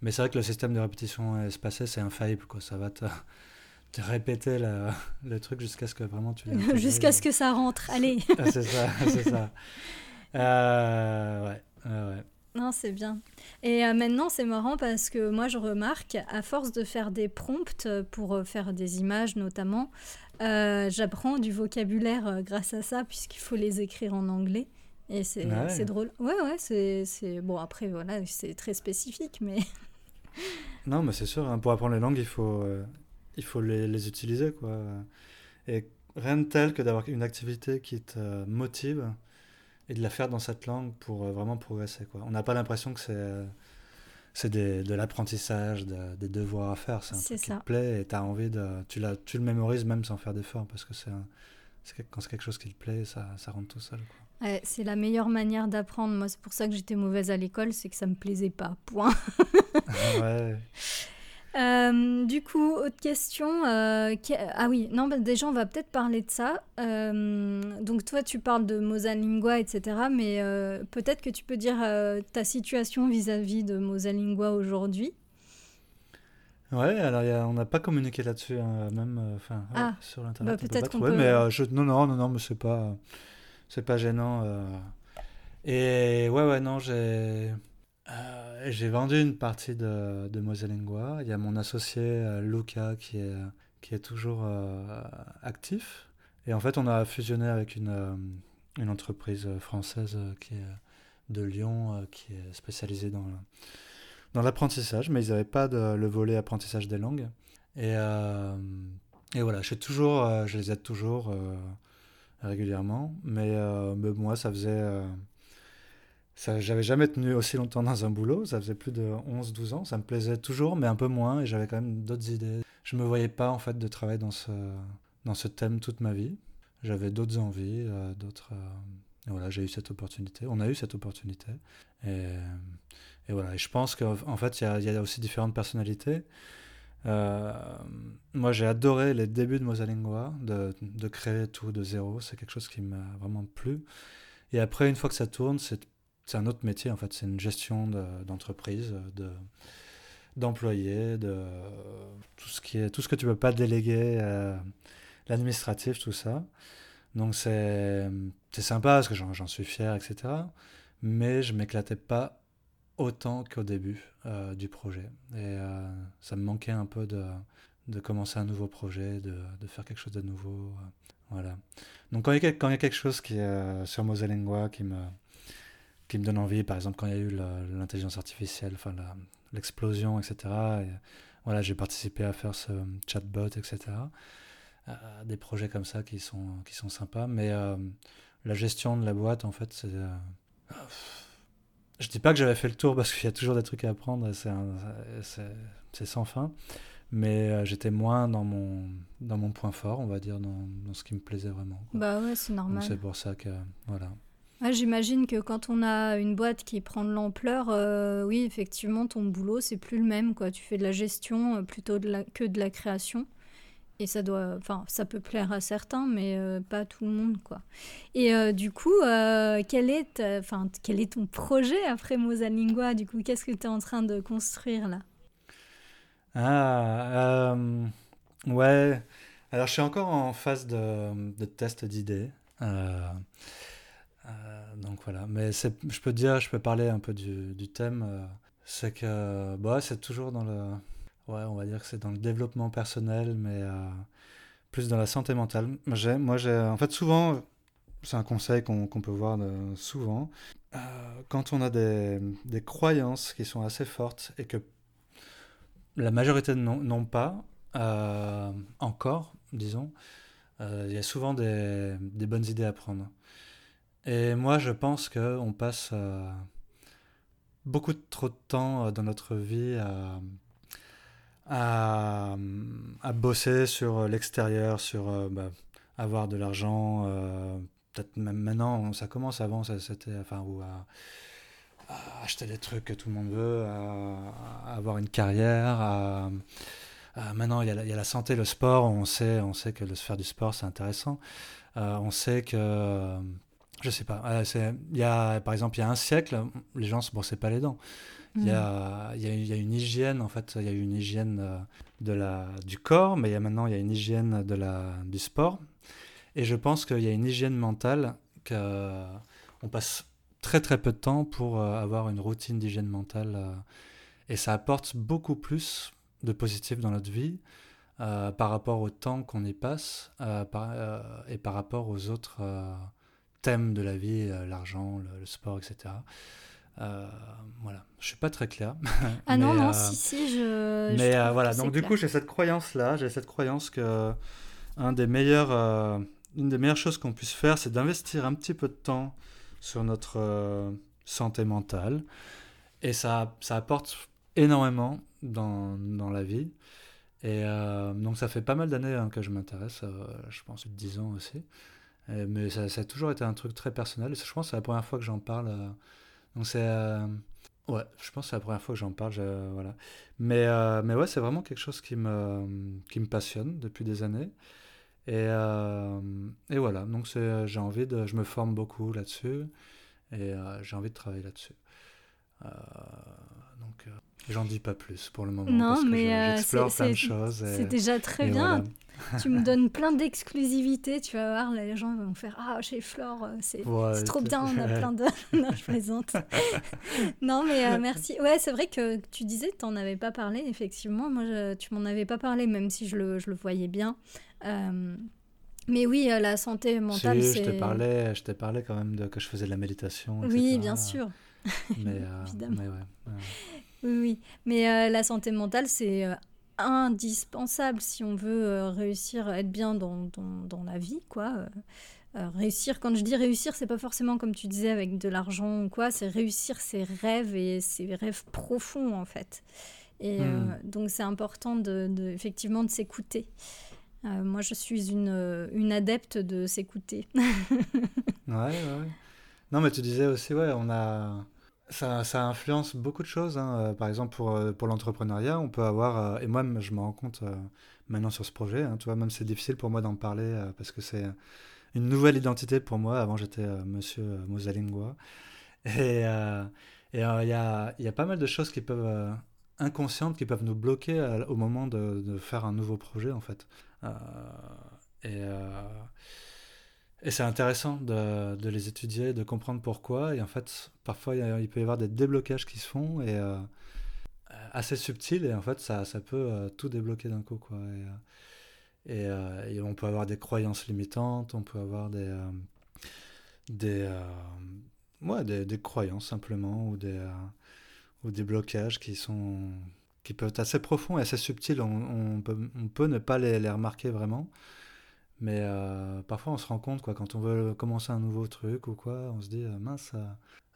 Mais c'est vrai que le système de répétition espacée, c'est infaillible. Quoi. Ça va te, [laughs] répéter [laughs] le truc jusqu'à ce que vraiment tu Jusqu'à ce que ça rentre, allez [laughs] ah, C'est ça, c'est ça. Euh, ouais, ouais. Non, c'est bien. Et euh, maintenant, c'est marrant parce que moi, je remarque, à force de faire des prompts pour euh, faire des images notamment, j'apprends du vocabulaire grâce à ça, puisqu'il faut les écrire en anglais. Et c'est c'est drôle. Ouais, ouais, c'est... Bon, après, voilà, c'est très spécifique, mais... [laughs] non, mais c'est sûr, hein, pour apprendre les langues, il faut, il faut les, les, utiliser. Quoi. Et rien de tel que d'avoir une activité qui te motive et de la faire dans cette langue pour euh, vraiment progresser. Quoi. On n'a pas l'impression que c'est c'est de l'apprentissage, des devoirs à faire. C'est un truc qui te plaît et as envie de, tu, la, tu le mémorises même sans faire d'effort parce que c'est quand c'est quelque chose qui te plaît, ça, ça rentre tout seul. Ouais, c'est la meilleure manière d'apprendre. Moi, c'est pour ça que j'étais mauvaise à l'école, c'est que ça me plaisait pas. Point. [laughs] ouais. [laughs] Euh, du coup, autre question. Euh, ah oui, non, bah, déjà, on va peut-être parler de ça. Euh, donc, toi, tu parles de Mosalingua, etc. Mais peut-être que tu peux dire ta situation vis-à-vis de Mosalingua aujourd'hui. Ouais, alors on n'a pas communiqué là-dessus, hein, même enfin ah, sur l'internet. Bah, peut-être qu'on peut... Mais je... non, non, non, non, mais c'est pas, c'est pas gênant. Et ouais, ouais, non, j'ai euh, j'ai vendu une partie de, de Moselingua. Il y a mon associé euh, Luca qui est, qui est toujours euh, actif. Et en fait, on a fusionné avec une, une entreprise française qui est de Lyon, qui est spécialisée dans, dans l'apprentissage, mais ils n'avaient pas le volet apprentissage des langues. Et, et voilà, je, les aide toujours régulièrement, mais moi, ça faisait j'avais jamais tenu aussi longtemps dans un boulot, ça faisait plus de 11-12 ans, ça me plaisait toujours, mais un peu moins, et j'avais quand même d'autres idées. Je me voyais pas en fait de travailler dans ce, dans ce thème toute ma vie. J'avais d'autres envies, euh, d'autres... Euh, voilà, j'ai eu cette opportunité, on a eu cette opportunité. Et, et voilà, et je pense qu'en fait, il y, y, a aussi différentes personnalités. Euh, moi, j'ai adoré les débuts de Mosalingua, de, de créer tout de zéro, c'est quelque chose qui m'a vraiment plu. Et après, une fois que ça tourne, c'est c'est un autre métier en fait, c'est une gestion d'entreprise, de, d'employés, de, tout ce qui est tout ce que tu peux pas déléguer, l'administratif, tout ça. Donc c'est sympa parce que j'en suis fier, etc. Mais je m'éclatais pas autant qu'au début euh, du projet. Et euh, ça me manquait un peu de, de commencer un nouveau projet, de, de, faire quelque chose de nouveau. Euh, voilà. Donc quand il, y a, quelque chose qui est sur qui me, qui me donne envie, par exemple quand il y a eu l'intelligence artificielle, enfin l'explosion, etc. Et, voilà, j'ai participé à faire ce chatbot, etc. Euh, des projets comme ça qui sont, qui sont sympas, mais euh, la gestion de la boîte, en fait, c'est... Euh, je dis pas que j'avais fait le tour parce qu'il y a toujours des trucs à apprendre, c'est sans fin, mais j'étais moins dans mon, dans mon point fort, on va dire, dans, dans ce qui me plaisait vraiment. Bah ouais, c'est normal. C'est pour ça que, voilà. J'imagine que quand on a une boîte qui prend de l'ampleur, euh, oui, effectivement, ton boulot, c'est plus le même. Quoi. Tu fais de la gestion euh, plutôt que de la création. et ça doit, ça peut plaire à certains, mais euh, pas à tout le monde, quoi. Et du coup, quel est, enfin, quel est ton projet après Mosalingua Du coup, qu'est-ce que tu es en train de construire là? Ah, ouais. Alors, je suis encore en phase de, de test d'idées. Donc voilà, mais je peux dire, je peux parler un peu du, thème. c'est que, bah, c'est toujours dans le Ouais, on va dire que c'est dans le développement personnel, mais euh, plus dans la santé mentale. Moi, j'ai, en fait, souvent, c'est un conseil qu'on peut voir souvent, euh, quand on a des, des, croyances qui sont assez fortes et que la majorité n'ont pas euh, encore, disons, il y a souvent des, bonnes idées à prendre. Et moi, je pense qu'on passe beaucoup trop de temps dans notre vie à à, bosser sur l'extérieur, sur euh, bah, avoir de l'argent. Euh, peut-être même maintenant, ça commence avant, c'était enfin ou à, acheter des trucs que tout le monde veut, à, avoir une carrière. Maintenant, il y, a la, santé, le sport. On sait, on sait que le faire du sport, c'est intéressant. Euh, on sait que je sais pas. Il y a, par exemple, il y a un siècle, les gens se brossaient pas les dents. Il y, a, il, y a, y, a, une hygiène, en fait, il y a une hygiène euh, de la, du corps, mais y a maintenant il y a une hygiène de la, du sport. Et je pense qu'il y a une hygiène mentale qu'on passe très très peu de temps pour euh, avoir une routine d'hygiène mentale. Euh, et ça apporte beaucoup plus de positif dans notre vie par rapport au temps qu'on y passe par, et par rapport aux autres thèmes de la vie, l'argent, le, le, sport, etc. Euh, voilà, je suis pas très clair. Ah [laughs] non, non, euh, si, si, je. Mais euh, voilà, donc du coup, j'ai cette croyance-là, j'ai cette croyance que un des meilleurs, une des meilleures choses qu'on puisse faire, c'est d'investir un petit peu de temps sur notre santé mentale. Et ça, ça apporte énormément dans, dans la vie. Et donc ça fait pas mal d'années hein, que je m'intéresse, je pense 10 ans aussi. Mais ça, ça, a toujours été un truc très personnel. Je pense que c'est la première fois que j'en parle donc c'est euh, ouais, je pense que c'est la première fois que j'en parle, voilà. Mais euh, mais ouais, c'est vraiment quelque chose qui me qui me passionne depuis des années. Et, euh, et voilà, donc j'ai envie de, je me forme beaucoup là-dessus et j'ai envie de travailler là-dessus. donc j'en dis pas plus pour le moment non, parce mais j'explore plein de choses. C'est déjà très bien. [laughs] tu me donnes plein d'exclusivité, tu vas voir, les gens vont faire Ah, chez Flore, euh, c'est trop bien, on a plein de. [laughs] non, je plaisante. [laughs] non, mais euh, merci. Ouais, c'est vrai que tu disais tu n'en avais pas parlé, effectivement. Moi, je, tu m'en avais pas parlé, même si je le, je le voyais bien. Euh, mais oui, la santé mentale, c'est. Je te parlais, je t'ai parlé quand même de que je faisais de la méditation. Etc. Oui, bien sûr. Mais, Évidemment. Mais ouais, Oui, oui. Mais la santé mentale, c'est indispensable si on veut euh, réussir à être bien dans, dans, la vie, quoi. Euh, euh, réussir, quand je dis réussir, c'est pas forcément comme tu disais avec de l'argent ou quoi, c'est réussir ses rêves et ses rêves profonds en fait. Et hmm. donc c'est important de, de, effectivement de s'écouter. moi je suis une, une adepte de s'écouter. [laughs] ouais, ouais. Non mais tu disais aussi, ouais, on a ça, influence beaucoup de choses. Hein. Euh, par exemple, pour, euh, pour l'entrepreneuriat, on peut avoir, euh, et moi, je me rends compte maintenant sur ce projet, hein, tu vois, même c'est difficile pour moi d'en parler parce que c'est une nouvelle identité pour moi. Avant, j'étais monsieur Mosalingua. Et il y, a, pas mal de choses qui peuvent, inconscientes, qui peuvent nous bloquer au moment de, de, faire un nouveau projet, en fait. et. Et c'est intéressant de, de, les étudier, de comprendre pourquoi. Et en fait, parfois, il, peut y avoir des déblocages qui se font et euh, assez subtils. Et en fait, ça, ça peut euh, tout débloquer d'un coup. Quoi. Et, euh, et, on peut avoir des croyances limitantes, on peut avoir des, des, ouais, des, des, croyances simplement ou des, ou des blocages qui, sont, qui peuvent être assez profonds et assez subtils. On, on, peut, on peut, ne pas les, les remarquer vraiment. Mais euh, parfois, on se rend compte, quoi, quand on veut commencer un nouveau truc ou quoi, on se dit, euh, mince, euh,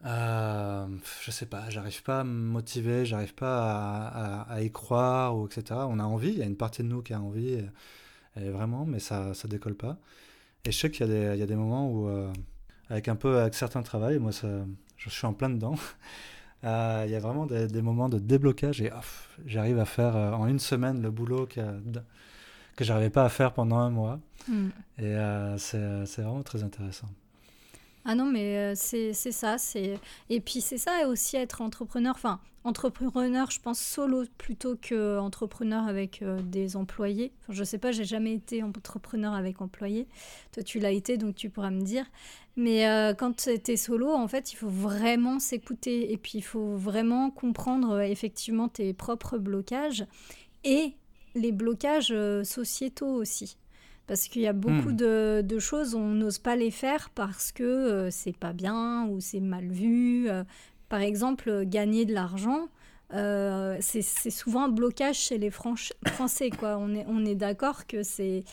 euh, je sais pas, j'arrive pas à me motiver, j'arrive pas à, y croire, ou etc. On a envie, il y a une partie de nous qui a envie, vraiment, mais ça, ça décolle pas. Et je sais qu'il y, y a des moments où, avec un peu, avec certains travail, moi, ça, je suis en plein dedans. [laughs] il y a vraiment des, moments de déblocage et j'arrive à faire en une semaine le boulot qui a que j'arrivais pas à faire pendant un mois. Hmm. Et c'est vraiment très intéressant. Ah non, mais euh, c'est ça. c'est Et puis c'est ça aussi être entrepreneur. Enfin, entrepreneur, je pense solo plutôt que entrepreneur avec euh, des employés. Enfin, je sais pas, j'ai jamais été entrepreneur avec employés. Toi, tu l'as été, donc tu pourras me dire. Mais euh, quand tu es solo, en fait, il faut vraiment s'écouter. Et puis, il faut vraiment comprendre effectivement tes propres blocages et les blocages sociétaux aussi. Parce qu'il y a beaucoup hmm. de, choses, on n'ose pas les faire parce que euh, c'est pas bien ou c'est mal vu. Euh. par exemple, gagner de l'argent, euh, c'est souvent un blocage chez les Français. Quoi. On est, on est d'accord que c'est,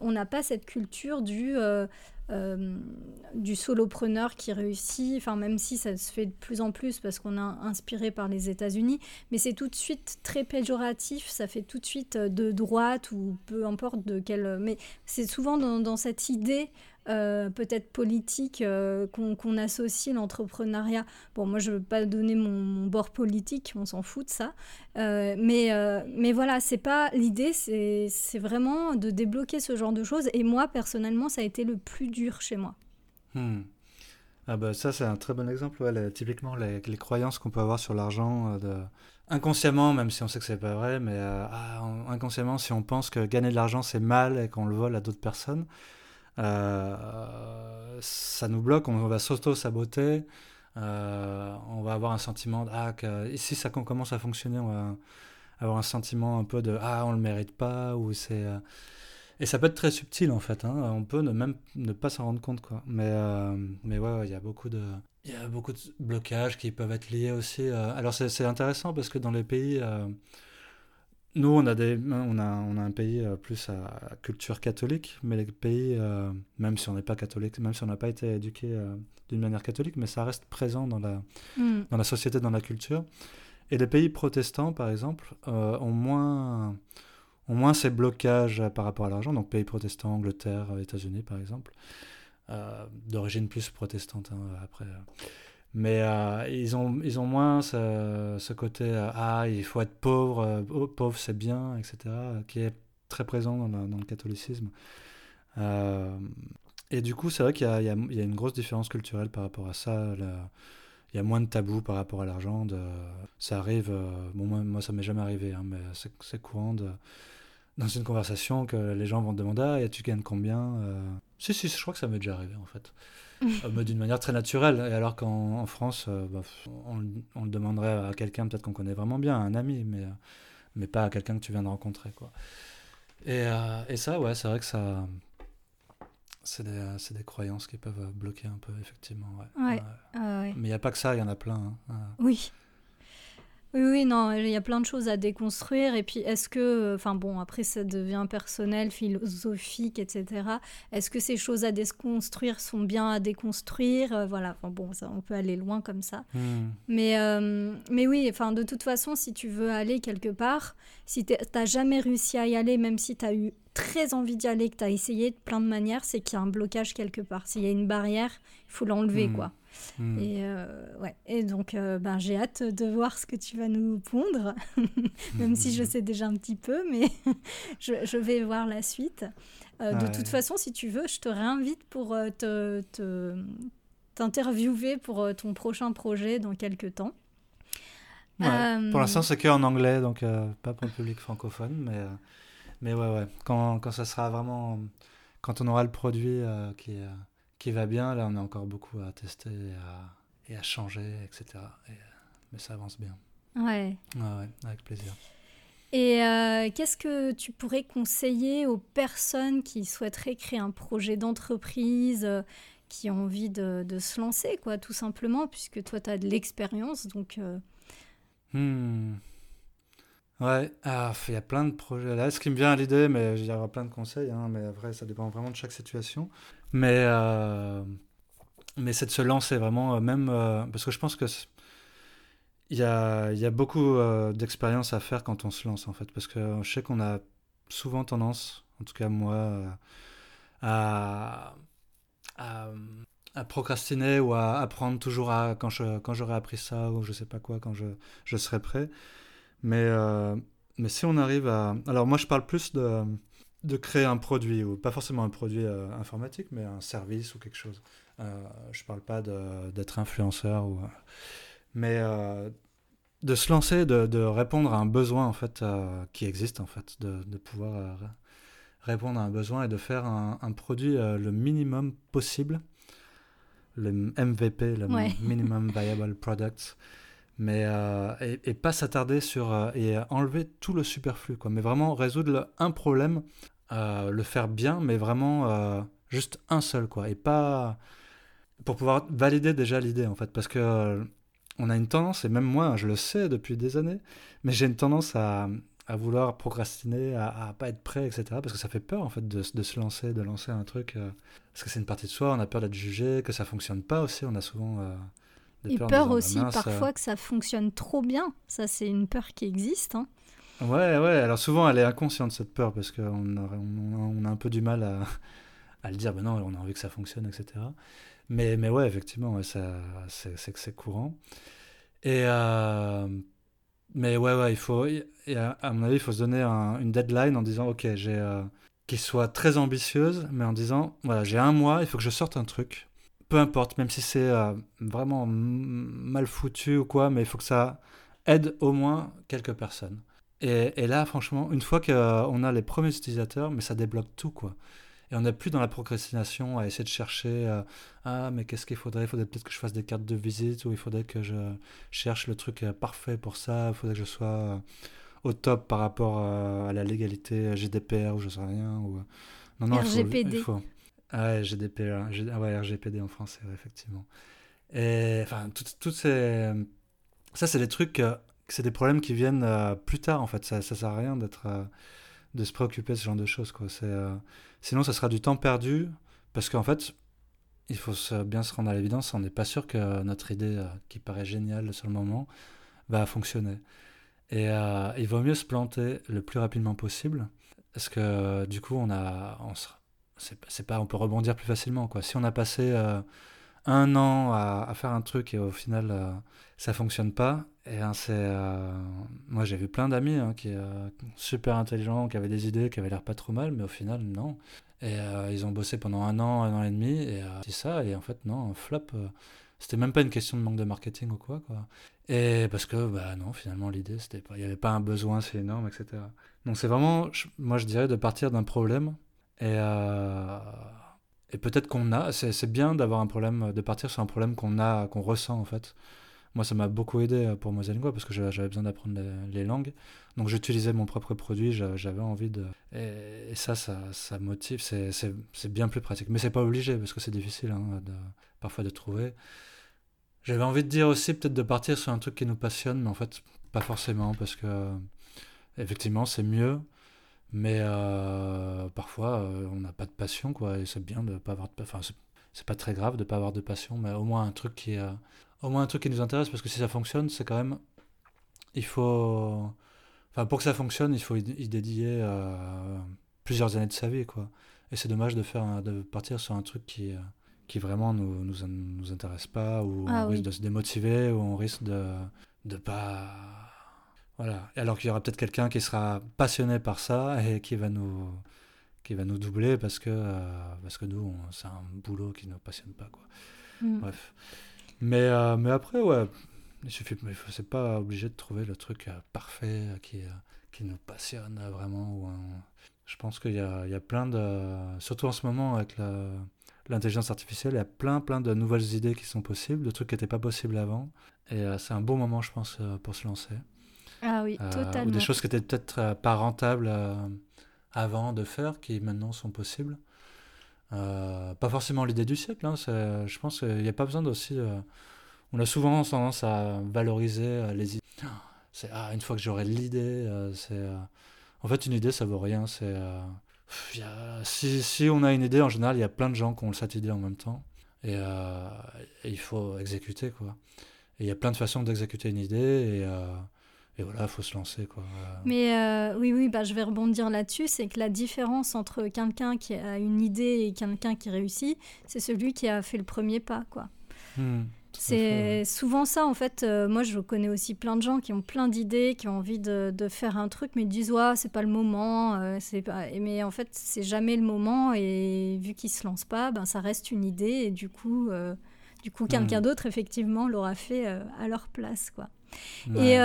on n'a pas cette culture du euh, du solopreneur qui réussit, enfin même si ça se fait de plus en plus parce qu'on a inspiré par les États-Unis, mais c'est tout de suite très péjoratif, ça fait tout de suite de droite ou peu importe de quel... Mais c'est souvent dans, cette idée euh, peut-être politique euh, qu'on associe l'entrepreneuriat. Bon, moi, je ne veux pas donner mon, bord politique, on s'en fout de ça. Euh, mais, mais voilà, c'est pas l'idée, c'est vraiment de débloquer ce genre de choses. Et moi, personnellement, ça a été le plus dur chez moi. Hmm. Ah bah ça, c'est un très bon exemple. Typiquement, les, croyances qu'on peut avoir sur l'argent, inconsciemment, même si on sait que c'est pas vrai, mais ah, inconsciemment, si on pense que gagner de l'argent, c'est mal et qu'on le vole à d'autres personnes, ça nous bloque, on va s'auto-saboter, euh, on va avoir un sentiment, ah, que, si ça commence à fonctionner, on va avoir un sentiment un peu de, ah, on le mérite pas, ou c'est... Euh, et ça peut être très subtil en fait, hein. on peut ne même ne pas s'en rendre compte quoi. Mais, mais ouais, il y a beaucoup de, il y a beaucoup de blocages qui peuvent être liés aussi. alors c'est intéressant parce que dans les pays nous, on a, des, on a, on a un pays euh, plus à culture catholique, mais les pays, euh, même si on n'est pas catholique, même si on n'a pas été éduqué euh, d'une manière catholique, mais ça reste présent dans la, mm. dans la société, dans la culture. Et les pays protestants, par exemple, ont, moins, ont moins ces blocages par rapport à l'argent. Donc, pays protestants, Angleterre, États-Unis, par exemple, d'origine plus protestante hein, après. Mais euh, ils, ont, ils ont moins ce, ce côté euh, ah, il faut être pauvre, euh, oh, pauvre c'est bien, etc., qui est très présent dans, dans le catholicisme. et du coup, c'est vrai qu'il y, y, y, a une grosse différence culturelle par rapport à ça. il y a moins de tabous par rapport à l'argent. Ça arrive, bon, moi, moi ça m'est jamais arrivé, hein, mais c'est courant dans une conversation que les gens vont te demander Ah, tu gagnes combien Si, si, je crois que ça m'est déjà arrivé en fait. Euh, d'une manière très naturelle. Et alors qu'en France, euh, bah, on, le demanderait à quelqu'un peut-être qu'on connaît vraiment bien, un ami, mais, euh, mais pas à quelqu'un que tu viens de rencontrer. Quoi. Et, et ça, ouais, c'est vrai que ça. C'est des, des, croyances qui peuvent bloquer un peu, effectivement. Ouais. Mais il n'y a pas que ça, il y en a plein. Hein. Oui. Oui, oui, non, il y a plein de choses à déconstruire. Et puis, est-ce que, enfin bon, après, ça devient personnel, philosophique, etc. Est-ce que ces choses à déconstruire sont bien à déconstruire? Euh, Voilà, enfin bon, ça, on peut aller loin comme ça. Hmm. Mais, euh, mais oui, enfin, de toute façon, si tu veux aller quelque part, si tu n'as jamais réussi à y aller, même si tu as eu très envie d'y aller, que tu as essayé de plein de manières, c'est qu'il y a un blocage quelque part. S'il y a une barrière, il faut l'enlever, hmm. quoi. Hmm. Et, euh, ouais. et donc, euh, ben, j'ai hâte de voir ce que tu vas nous pondre, [laughs] même si je sais déjà un petit peu, mais [laughs] je, je, vais voir la suite. Euh, de toute façon, si tu veux, je te réinvite pour te, t'interviewer pour ton prochain projet dans quelques temps. pour l'instant, c'est que en anglais, donc pas pour le public francophone, mais, mais ouais, ouais. Quand, quand ça sera vraiment. Quand on aura le produit qui est qui va bien. Là, on a encore beaucoup à tester et à, changer, etc. mais ça avance bien. Ouais. ouais, avec plaisir. Et euh, qu'est-ce que tu pourrais conseiller aux personnes qui souhaiteraient créer un projet d'entreprise, euh, qui ont envie de, se lancer, quoi, tout simplement, puisque toi, tu as de l'expérience, donc... Euh... Hmm. Ouais, ah, il y a plein de projets là. Ce qui me vient à l'idée, mais il y aura plein de conseils, hein, mais après, ça dépend vraiment de chaque situation. Mais, euh, mais c'est de se lancer vraiment, euh, même euh, parce que je pense que il y a, y a beaucoup d'expérience à faire quand on se lance en fait, parce que je sais qu'on a souvent tendance, en tout cas moi, à, procrastiner ou à apprendre toujours à quand je quand j'aurai appris ça ou je sais pas quoi quand je, je serai prêt. Mais mais si on arrive à, alors moi je parle plus de de créer un produit, ou pas forcément un produit euh, informatique, mais un service ou quelque chose. Euh, je parle pas d'être influenceur, ou, mais de se lancer, de, de, répondre à un besoin en fait qui existe en fait, de, de pouvoir répondre à un besoin et de faire un, un produit le minimum possible, le MVP, le minimum viable product [laughs] mais euh, et, pas s'attarder sur euh, et enlever tout le superflu quoi. Mais vraiment résoudre un problème euh, le faire bien mais vraiment juste un seul quoi. Et pas pour pouvoir valider déjà l'idée en fait. Parce que on a une tendance et même moi je le sais depuis des années mais j'ai une tendance à, à vouloir procrastiner à, à, pas être prêt etc parce que ça fait peur en fait de, de se lancer de lancer un truc parce que c'est une partie de soi on a peur d'être jugé que ça fonctionne pas aussi. On a souvent et peur, aussi bah, parfois que ça fonctionne trop bien. Ça, c'est une peur qui existe. Hein. Ouais, ouais. Alors souvent, elle est inconsciente, cette peur, parce qu'on a, on a un peu du mal à, à le dire. Ben non, on a envie que ça fonctionne, etc. Mais, mais ouais, effectivement, ça, c'est que c'est courant. Et. Euh, mais ouais, ouais, il faut. à mon avis, il faut se donner une deadline en disant Ok, j'ai. Euh, qu'il soit très ambitieuse, mais en disant Voilà, j'ai un mois, il faut que je sorte un truc peu importe, même si c'est euh, vraiment mal foutu ou quoi, mais il faut que ça aide au moins quelques personnes. Et, là, franchement, une fois qu'on a les premiers utilisateurs, mais ça débloque tout, quoi. Et on n'est plus dans la procrastination à essayer de chercher euh, Ah, mais qu'est-ce qu'il faudrait? Il faudrait peut-être que je fasse des cartes de visite ou il faudrait que je cherche le truc euh, parfait pour ça. Il faudrait que je sois au top par rapport à la légalité GDPR ou je sais rien. Ou... Non, non, RGPD. Il faut, ah ouais, GDPR, hein. ah RGPD en français, effectivement. Et enfin, toutes ces. Ça, c'est des trucs. c'est des problèmes qui viennent euh, plus tard, en fait. Ça, ça sert à rien d'être. Euh, de se préoccuper de ce genre de choses, quoi. C'est, euh, sinon, ça sera du temps perdu, parce qu'en fait, il faut bien se rendre à l'évidence, on n'est pas sûr que notre idée, qui paraît géniale sur le moment, va fonctionner. Et il vaut mieux se planter le plus rapidement possible, parce que du coup, on, a, on, sera, c'est pas on peut rebondir plus facilement quoi. Si on a passé euh, un an à, faire un truc et au final euh, ça fonctionne pas et hein, c'est euh, moi j'ai vu plein d'amis hein, qui super intelligents qui avaient des idées qui avaient l'air pas trop mal mais au final non. Et ils ont bossé pendant un an un an et demi et c'est ça et en fait non flop c'était même pas une question de manque de marketing ou quoi quoi. Et parce que bah non finalement l'idée c'était pas il y avait pas un besoin c'est énorme etc donc c'est vraiment moi je dirais de partir d'un problème et, euh, et peut-être qu'on a, c'est bien d'avoir un problème, de partir sur un problème qu'on a, qu'on ressent en fait. Moi, ça m'a beaucoup aidé pour Moselingua parce que j'avais besoin d'apprendre les, langues. Donc, j'utilisais mon propre produit, j'avais envie de. Et, ça, ça, ça motive, c'est bien plus pratique. Mais c'est pas obligé parce que c'est difficile hein, parfois de trouver. J'avais envie de dire aussi peut-être de partir sur un truc qui nous passionne, mais en fait, pas forcément parce que, effectivement, c'est mieux mais euh, parfois, euh, on n'a pas de passion, quoi. Et c'est bien de pas avoir de Enfin, c'est pas très grave de pas avoir de passion, mais au moins un truc qui, euh, au moins un truc qui nous intéresse, parce que si ça fonctionne, c'est quand même. Il faut. Enfin, pour que ça fonctionne, il faut y, dédier plusieurs années de sa vie, quoi. Et c'est dommage de, faire de partir sur un truc qui, qui vraiment nous, nous, nous intéresse pas, ou ah on risque de se démotiver, ou on risque de ne pas voilà. Alors qu'il y aura peut-être quelqu'un qui sera passionné par ça et qui va nous, qui va nous doubler parce que, euh, parce que nous, c'est un boulot qui ne nous passionne pas. Quoi. Mm. Bref. Mais, euh, mais après, ouais, il suffit, c'est pas obligé de trouver le truc euh, parfait qui, qui nous passionne vraiment. Ou je pense qu'il y a, il y a plein de. Surtout en ce moment, avec l'intelligence artificielle, il y a plein, plein de nouvelles idées qui sont possibles, de trucs qui n'étaient pas possibles avant. Et c'est un bon moment, je pense, pour se lancer. Ah oui, euh, totalement. Ou des choses qui étaient peut-être euh, pas rentables euh, avant de faire, qui maintenant sont possibles. pas forcément l'idée du siècle, hein, je pense qu'il n'y a pas besoin aussi. on a souvent tendance à valoriser les idées. [gasps] C'est ah, une fois que j'aurai l'idée, c'est. en fait, une idée, ça vaut rien. C'est. si, si, on a une idée, en général, il y a plein de gens qui ont cette idée en même temps. Et, et il faut exécuter, quoi. Et il y a plein de façons d'exécuter une idée. Et, et voilà, il faut se lancer. Quoi. Mais euh, oui, oui, bah, je vais rebondir là-dessus. C'est que la différence entre quelqu'un qui a une idée et quelqu'un qui réussit, c'est celui qui a fait le premier pas. quoi. Hmm. C'est souvent ça, en fait. Euh, moi, je connais aussi plein de gens qui ont plein d'idées, qui ont envie de, de, faire un truc, mais ils disent ouais, c'est pas le moment. Euh, c'est pas... Mais en fait, c'est jamais le moment. Et vu qu'ils se lancent pas, ben, ça reste une idée. Et du coup, du coup quelqu'un mmh. d'autre, effectivement, l'aura fait à leur place. quoi. Et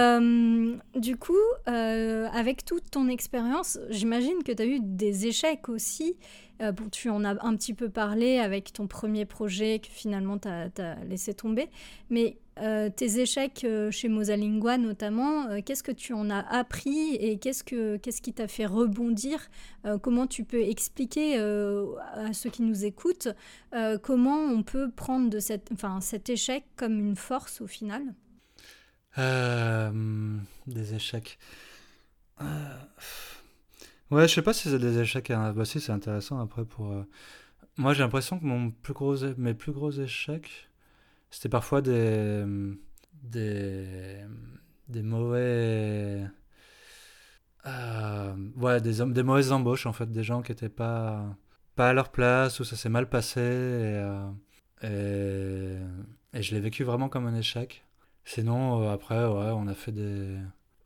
du coup, avec toute ton expérience, j'imagine que tu as eu des échecs aussi. Euh, bon, tu en as un petit peu parlé avec ton premier projet que finalement tu as, laissé tomber. Mais euh, tes échecs euh, chez Mosalingua notamment, qu'est-ce que tu en as appris et qu'est-ce, que, qui t'a fait rebondir? Comment tu peux expliquer à ceux qui nous écoutent comment on peut prendre de cette, cet échec comme une force au final? Des échecs. Ouais, je sais pas si c'est des échecs. Hein. Bah si, c'est intéressant après pour. Euh, moi, j'ai l'impression que mon plus gros, mes plus gros échecs, c'était parfois des, des, des mauvais, euh, ouais, des, des mauvaises embauches en fait, des gens qui étaient pas, pas à leur place ou ça s'est mal passé euh, et, et je l'ai vécu vraiment comme un échec. Sinon, après, ouais, on a fait des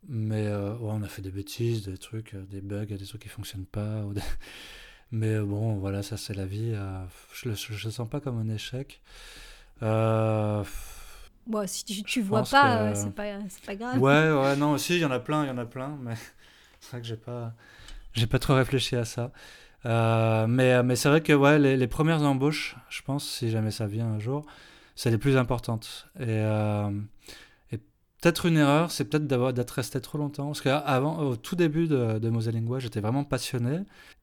mais euh, on a fait des bêtises, des trucs, euh, des bugs, des trucs qui fonctionnent pas. [laughs] Mais euh, bon, voilà, ça c'est la vie. je le je, sens pas comme un échec. Bon, si tu, tu vois pas, c'est pas, pas grave. Ouais, [laughs] ouais, non, aussi, il y en a plein, il y en a plein, mais [laughs] c'est vrai que j'ai pas, j'ai pas trop réfléchi à ça. mais mais c'est vrai que ouais, les, les, premières embauches, je pense, si jamais ça vient un jour, c'est les plus importantes. Et Peut-être une erreur, c'est peut-être d'être resté trop longtemps. Parce qu'avant, au tout début de, de Mosalingua, j'étais vraiment passionné.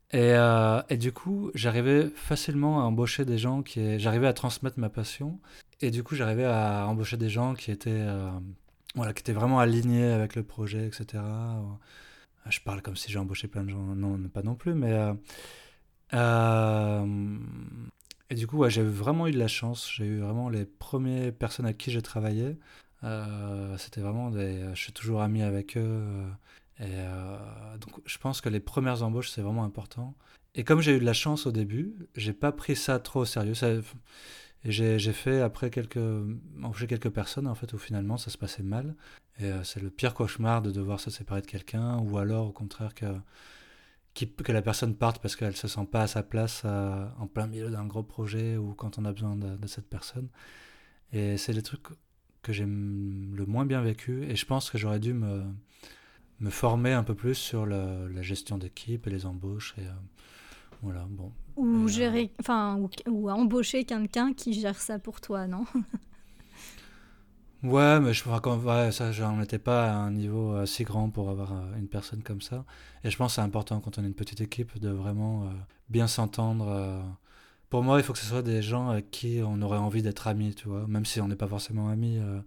Et, euh, et du coup, j'arrivais facilement à embaucher des gens qui. J'arrivais à transmettre ma passion. Et du coup, j'arrivais à embaucher des gens qui étaient, euh, voilà, qui étaient vraiment alignés avec le projet, etc. Je parle comme si j'ai embauché plein de gens. Non, pas non plus, mais. Euh, et du coup, j'ai vraiment eu de la chance. J'ai eu vraiment les premières personnes avec qui j'ai travaillé. Euh, c'était vraiment des. Je suis toujours ami avec eux. Euh, et euh, donc, je pense que les premières embauches, c'est vraiment important. Et comme j'ai eu de la chance au début, j'ai pas pris ça trop au sérieux. Ça, et j'ai fait après quelques embaucher quelques personnes en fait où finalement ça se passait mal. Et c'est le pire cauchemar de devoir se séparer de quelqu'un ou alors au contraire que que la personne parte parce qu'elle se sent pas à sa place en plein milieu d'un gros projet ou quand on a besoin de, de cette personne. Et c'est les trucs que j'ai le moins bien vécu. Et je pense que j'aurais dû me, me former un peu plus sur la gestion d'équipe et les embauches. Et, euh, voilà, bon. Ou, euh, gérer, enfin, ou, ou embaucher quelqu'un qui gère ça pour toi, non? [laughs] Ouais, mais je crois ouais, ça, j'en étais pas à un niveau assez grand pour avoir euh, une personne comme ça. Et je pense que c'est important quand on est une petite équipe de vraiment bien s'entendre pour moi, il faut que ce soit des gens avec qui on aurait envie d'être amis, tu vois, même si on n'est pas forcément amis. Euh,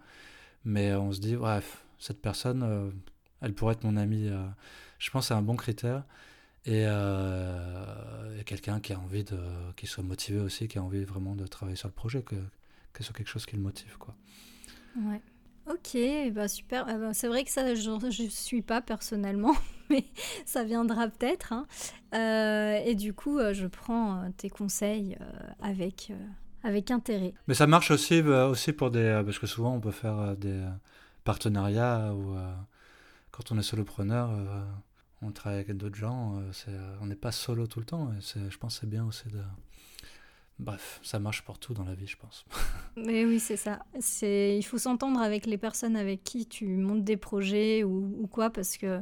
mais on se dit, bref, cette personne, euh, elle pourrait être mon amie. Euh. je pense que c'est un bon critère. Et, quelqu'un qui a envie de. qui soit motivé aussi, qui a envie vraiment de travailler sur le projet, que, que ce soit quelque chose qui le motive, quoi. Ouais. Ok, bah super. Ah bah, c'est vrai que ça, je ne suis pas personnellement, [laughs] mais ça viendra peut-être. Hein. Euh, et du coup, euh, je prends euh, tes conseils avec, avec intérêt. Mais ça marche aussi, aussi pour des... Parce que souvent, on peut faire des partenariats ou quand on est solopreneur, on travaille avec d'autres gens. on n'est pas solo tout le temps. Et je pense que c'est bien aussi de Bref, ça marche pour tout dans la vie, je pense. [laughs] Mais oui, c'est ça. C'est, il faut s'entendre avec les personnes avec qui tu montes des projets ou, quoi, parce que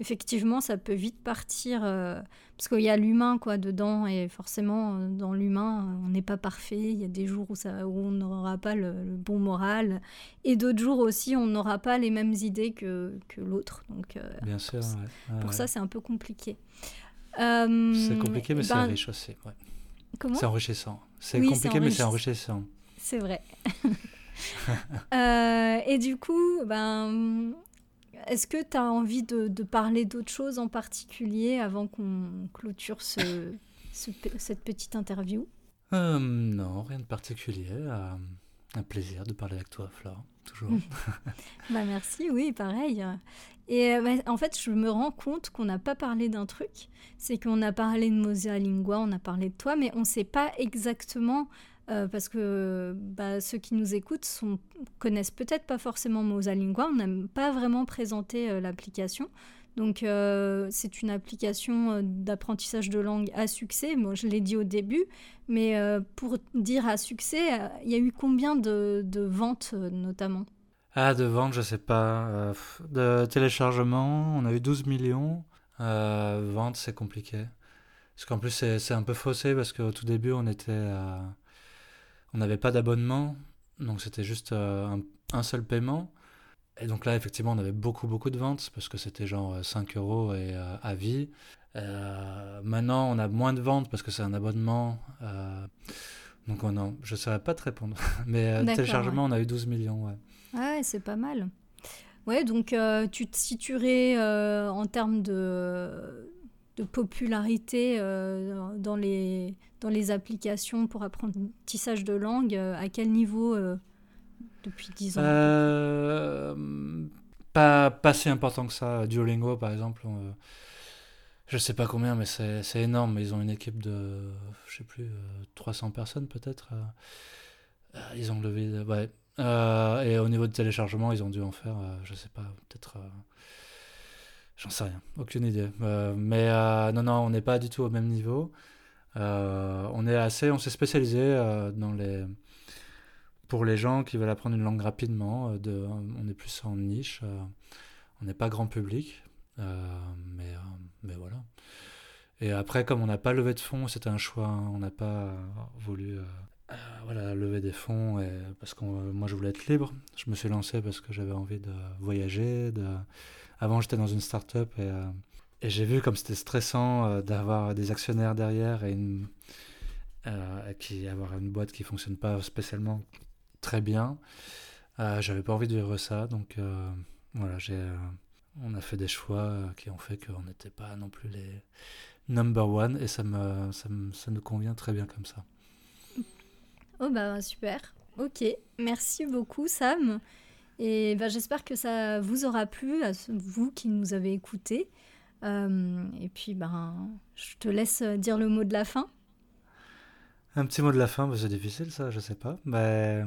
effectivement, ça peut vite partir, euh, parce qu'il y a l'humain quoi dedans, et forcément, euh, dans l'humain, on n'est pas parfait. Il y a des jours où, ça, où on n'aura pas le, bon moral, et d'autres jours aussi, on n'aura pas les mêmes idées que, que l'autre. Donc, euh, bien sûr. Pour, ça, c'est un peu compliqué. c'est compliqué, mais c'est ben, riche aussi. Ouais. C'est enrichissant. C'est compliqué, mais c'est enrichissant. C'est vrai. [laughs] Euh, et du coup, ben, est-ce que tu as envie de, parler d'autre chose en particulier avant qu'on clôture ce, cette petite interview? Euh, Non, rien de particulier. Euh, un plaisir de parler avec toi, Flore, toujours. [laughs] bah, merci, oui, pareil. Et bah, en fait, je me rends compte qu'on n'a pas parlé d'un truc. C'est qu'on a parlé de Mosea Lingua, on a parlé de toi, mais on ne sait pas exactement parce que bah, ceux qui nous écoutent sont, connaissent peut-être pas forcément Mosalingua. On n'a pas vraiment présenté l'application. Donc euh, c'est une application euh, d'apprentissage de langue à succès. Moi je l'ai dit au début, mais euh, pour dire à succès, il y a eu combien de, ventes notamment? Ah de ventes, je sais pas. de téléchargements, on a eu 12 millions. ventes, c'est compliqué. Parce qu'en plus c'est un peu faussé parce qu'au tout début on était on n'avait pas d'abonnement, donc c'était juste un seul paiement. Et donc là, effectivement, on avait beaucoup, beaucoup de ventes parce que c'était genre 5 euh, euros et euh, à vie. Euh, maintenant, on a moins de ventes parce que c'est un abonnement. donc, non, je ne saurais pas te répondre. [laughs] Mais téléchargement, on a eu 12 millions. Ouais, ouais c'est pas mal. Ouais, donc tu te situerais en termes de, de popularité dans, les, dans les applications pour apprentissage de langue. à quel niveau depuis 10 ans? Euh, pas, pas si important que ça. Duolingo, par exemple, je sais pas combien, mais c'est énorme. Ils ont une équipe de, je sais plus, 300 euh, personnes peut-être. Euh, ils ont levé. Ouais. Et au niveau de téléchargement, ils ont dû en faire, je sais pas, peut-être. J'en sais rien, aucune idée. mais non, non, on n'est pas du tout au même niveau. on est assez, on s'est spécialisé dans les pour les gens qui veulent apprendre une langue rapidement, euh, de, on est plus en niche, euh, on n'est pas grand public, euh, mais, mais voilà. Et après, comme on n'a pas levé de fonds, c'était un choix, hein, on n'a pas voulu voilà, lever des fonds, parce que moi je voulais être libre. Je me suis lancé parce que j'avais envie de voyager. De... Avant, j'étais dans une start-up et, et j'ai vu comme c'était stressant d'avoir des actionnaires derrière et qui avoir une boîte qui fonctionne pas spécialement très bien. Euh, J'avais pas envie de vivre ça, donc euh, voilà, euh, on a fait des choix euh, qui ont fait qu'on n'était pas non plus les number one, et ça me, ça ça nous convient très bien comme ça. Oh bah super, ok, merci beaucoup Sam, et bah, j'espère que ça vous aura plu, à vous qui nous avez écoutés. et puis, ben, je te laisse dire le mot de la fin. Un petit mot de la fin, c'est difficile ça, je sais pas. Mais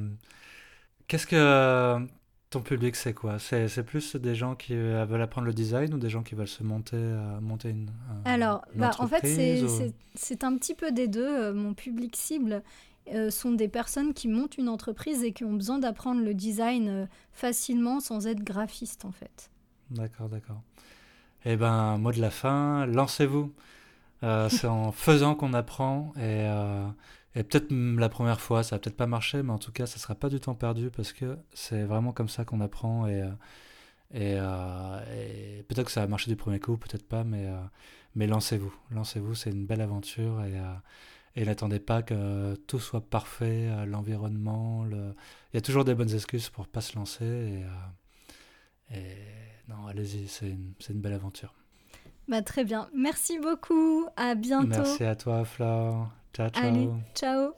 qu'est-ce que ton public c'est quoi? C'est plus des gens qui euh, veulent apprendre le design ou des gens qui veulent se monter, euh, monter une, Alors, bah, en fait, c'est un petit peu des deux. Euh, mon public cible sont des personnes qui montent une entreprise et qui ont besoin d'apprendre le design facilement sans être graphiste en fait. D'accord, d'accord. Eh ben, mot de la fin, lancez-vous. c'est en [laughs] faisant qu'on apprend et et peut-être la première fois, ça va peut-être pas marcher, mais en tout cas, ça sera pas du temps perdu parce que c'est vraiment comme ça qu'on apprend. Et, euh, euh, et, peut-être que ça va marcher du premier coup, peut-être pas, mais, euh, mais lancez-vous. Lancez-vous, c'est une belle aventure. Et, et n'attendez pas que tout soit parfait, l'environnement. Le... Il y a toujours des bonnes excuses pour pas se lancer. Et, et non, allez-y, c'est une, une belle aventure. Bah, très bien. Merci beaucoup. À bientôt. Merci à toi, Flore. Ciao, ciao. Allez, ciao.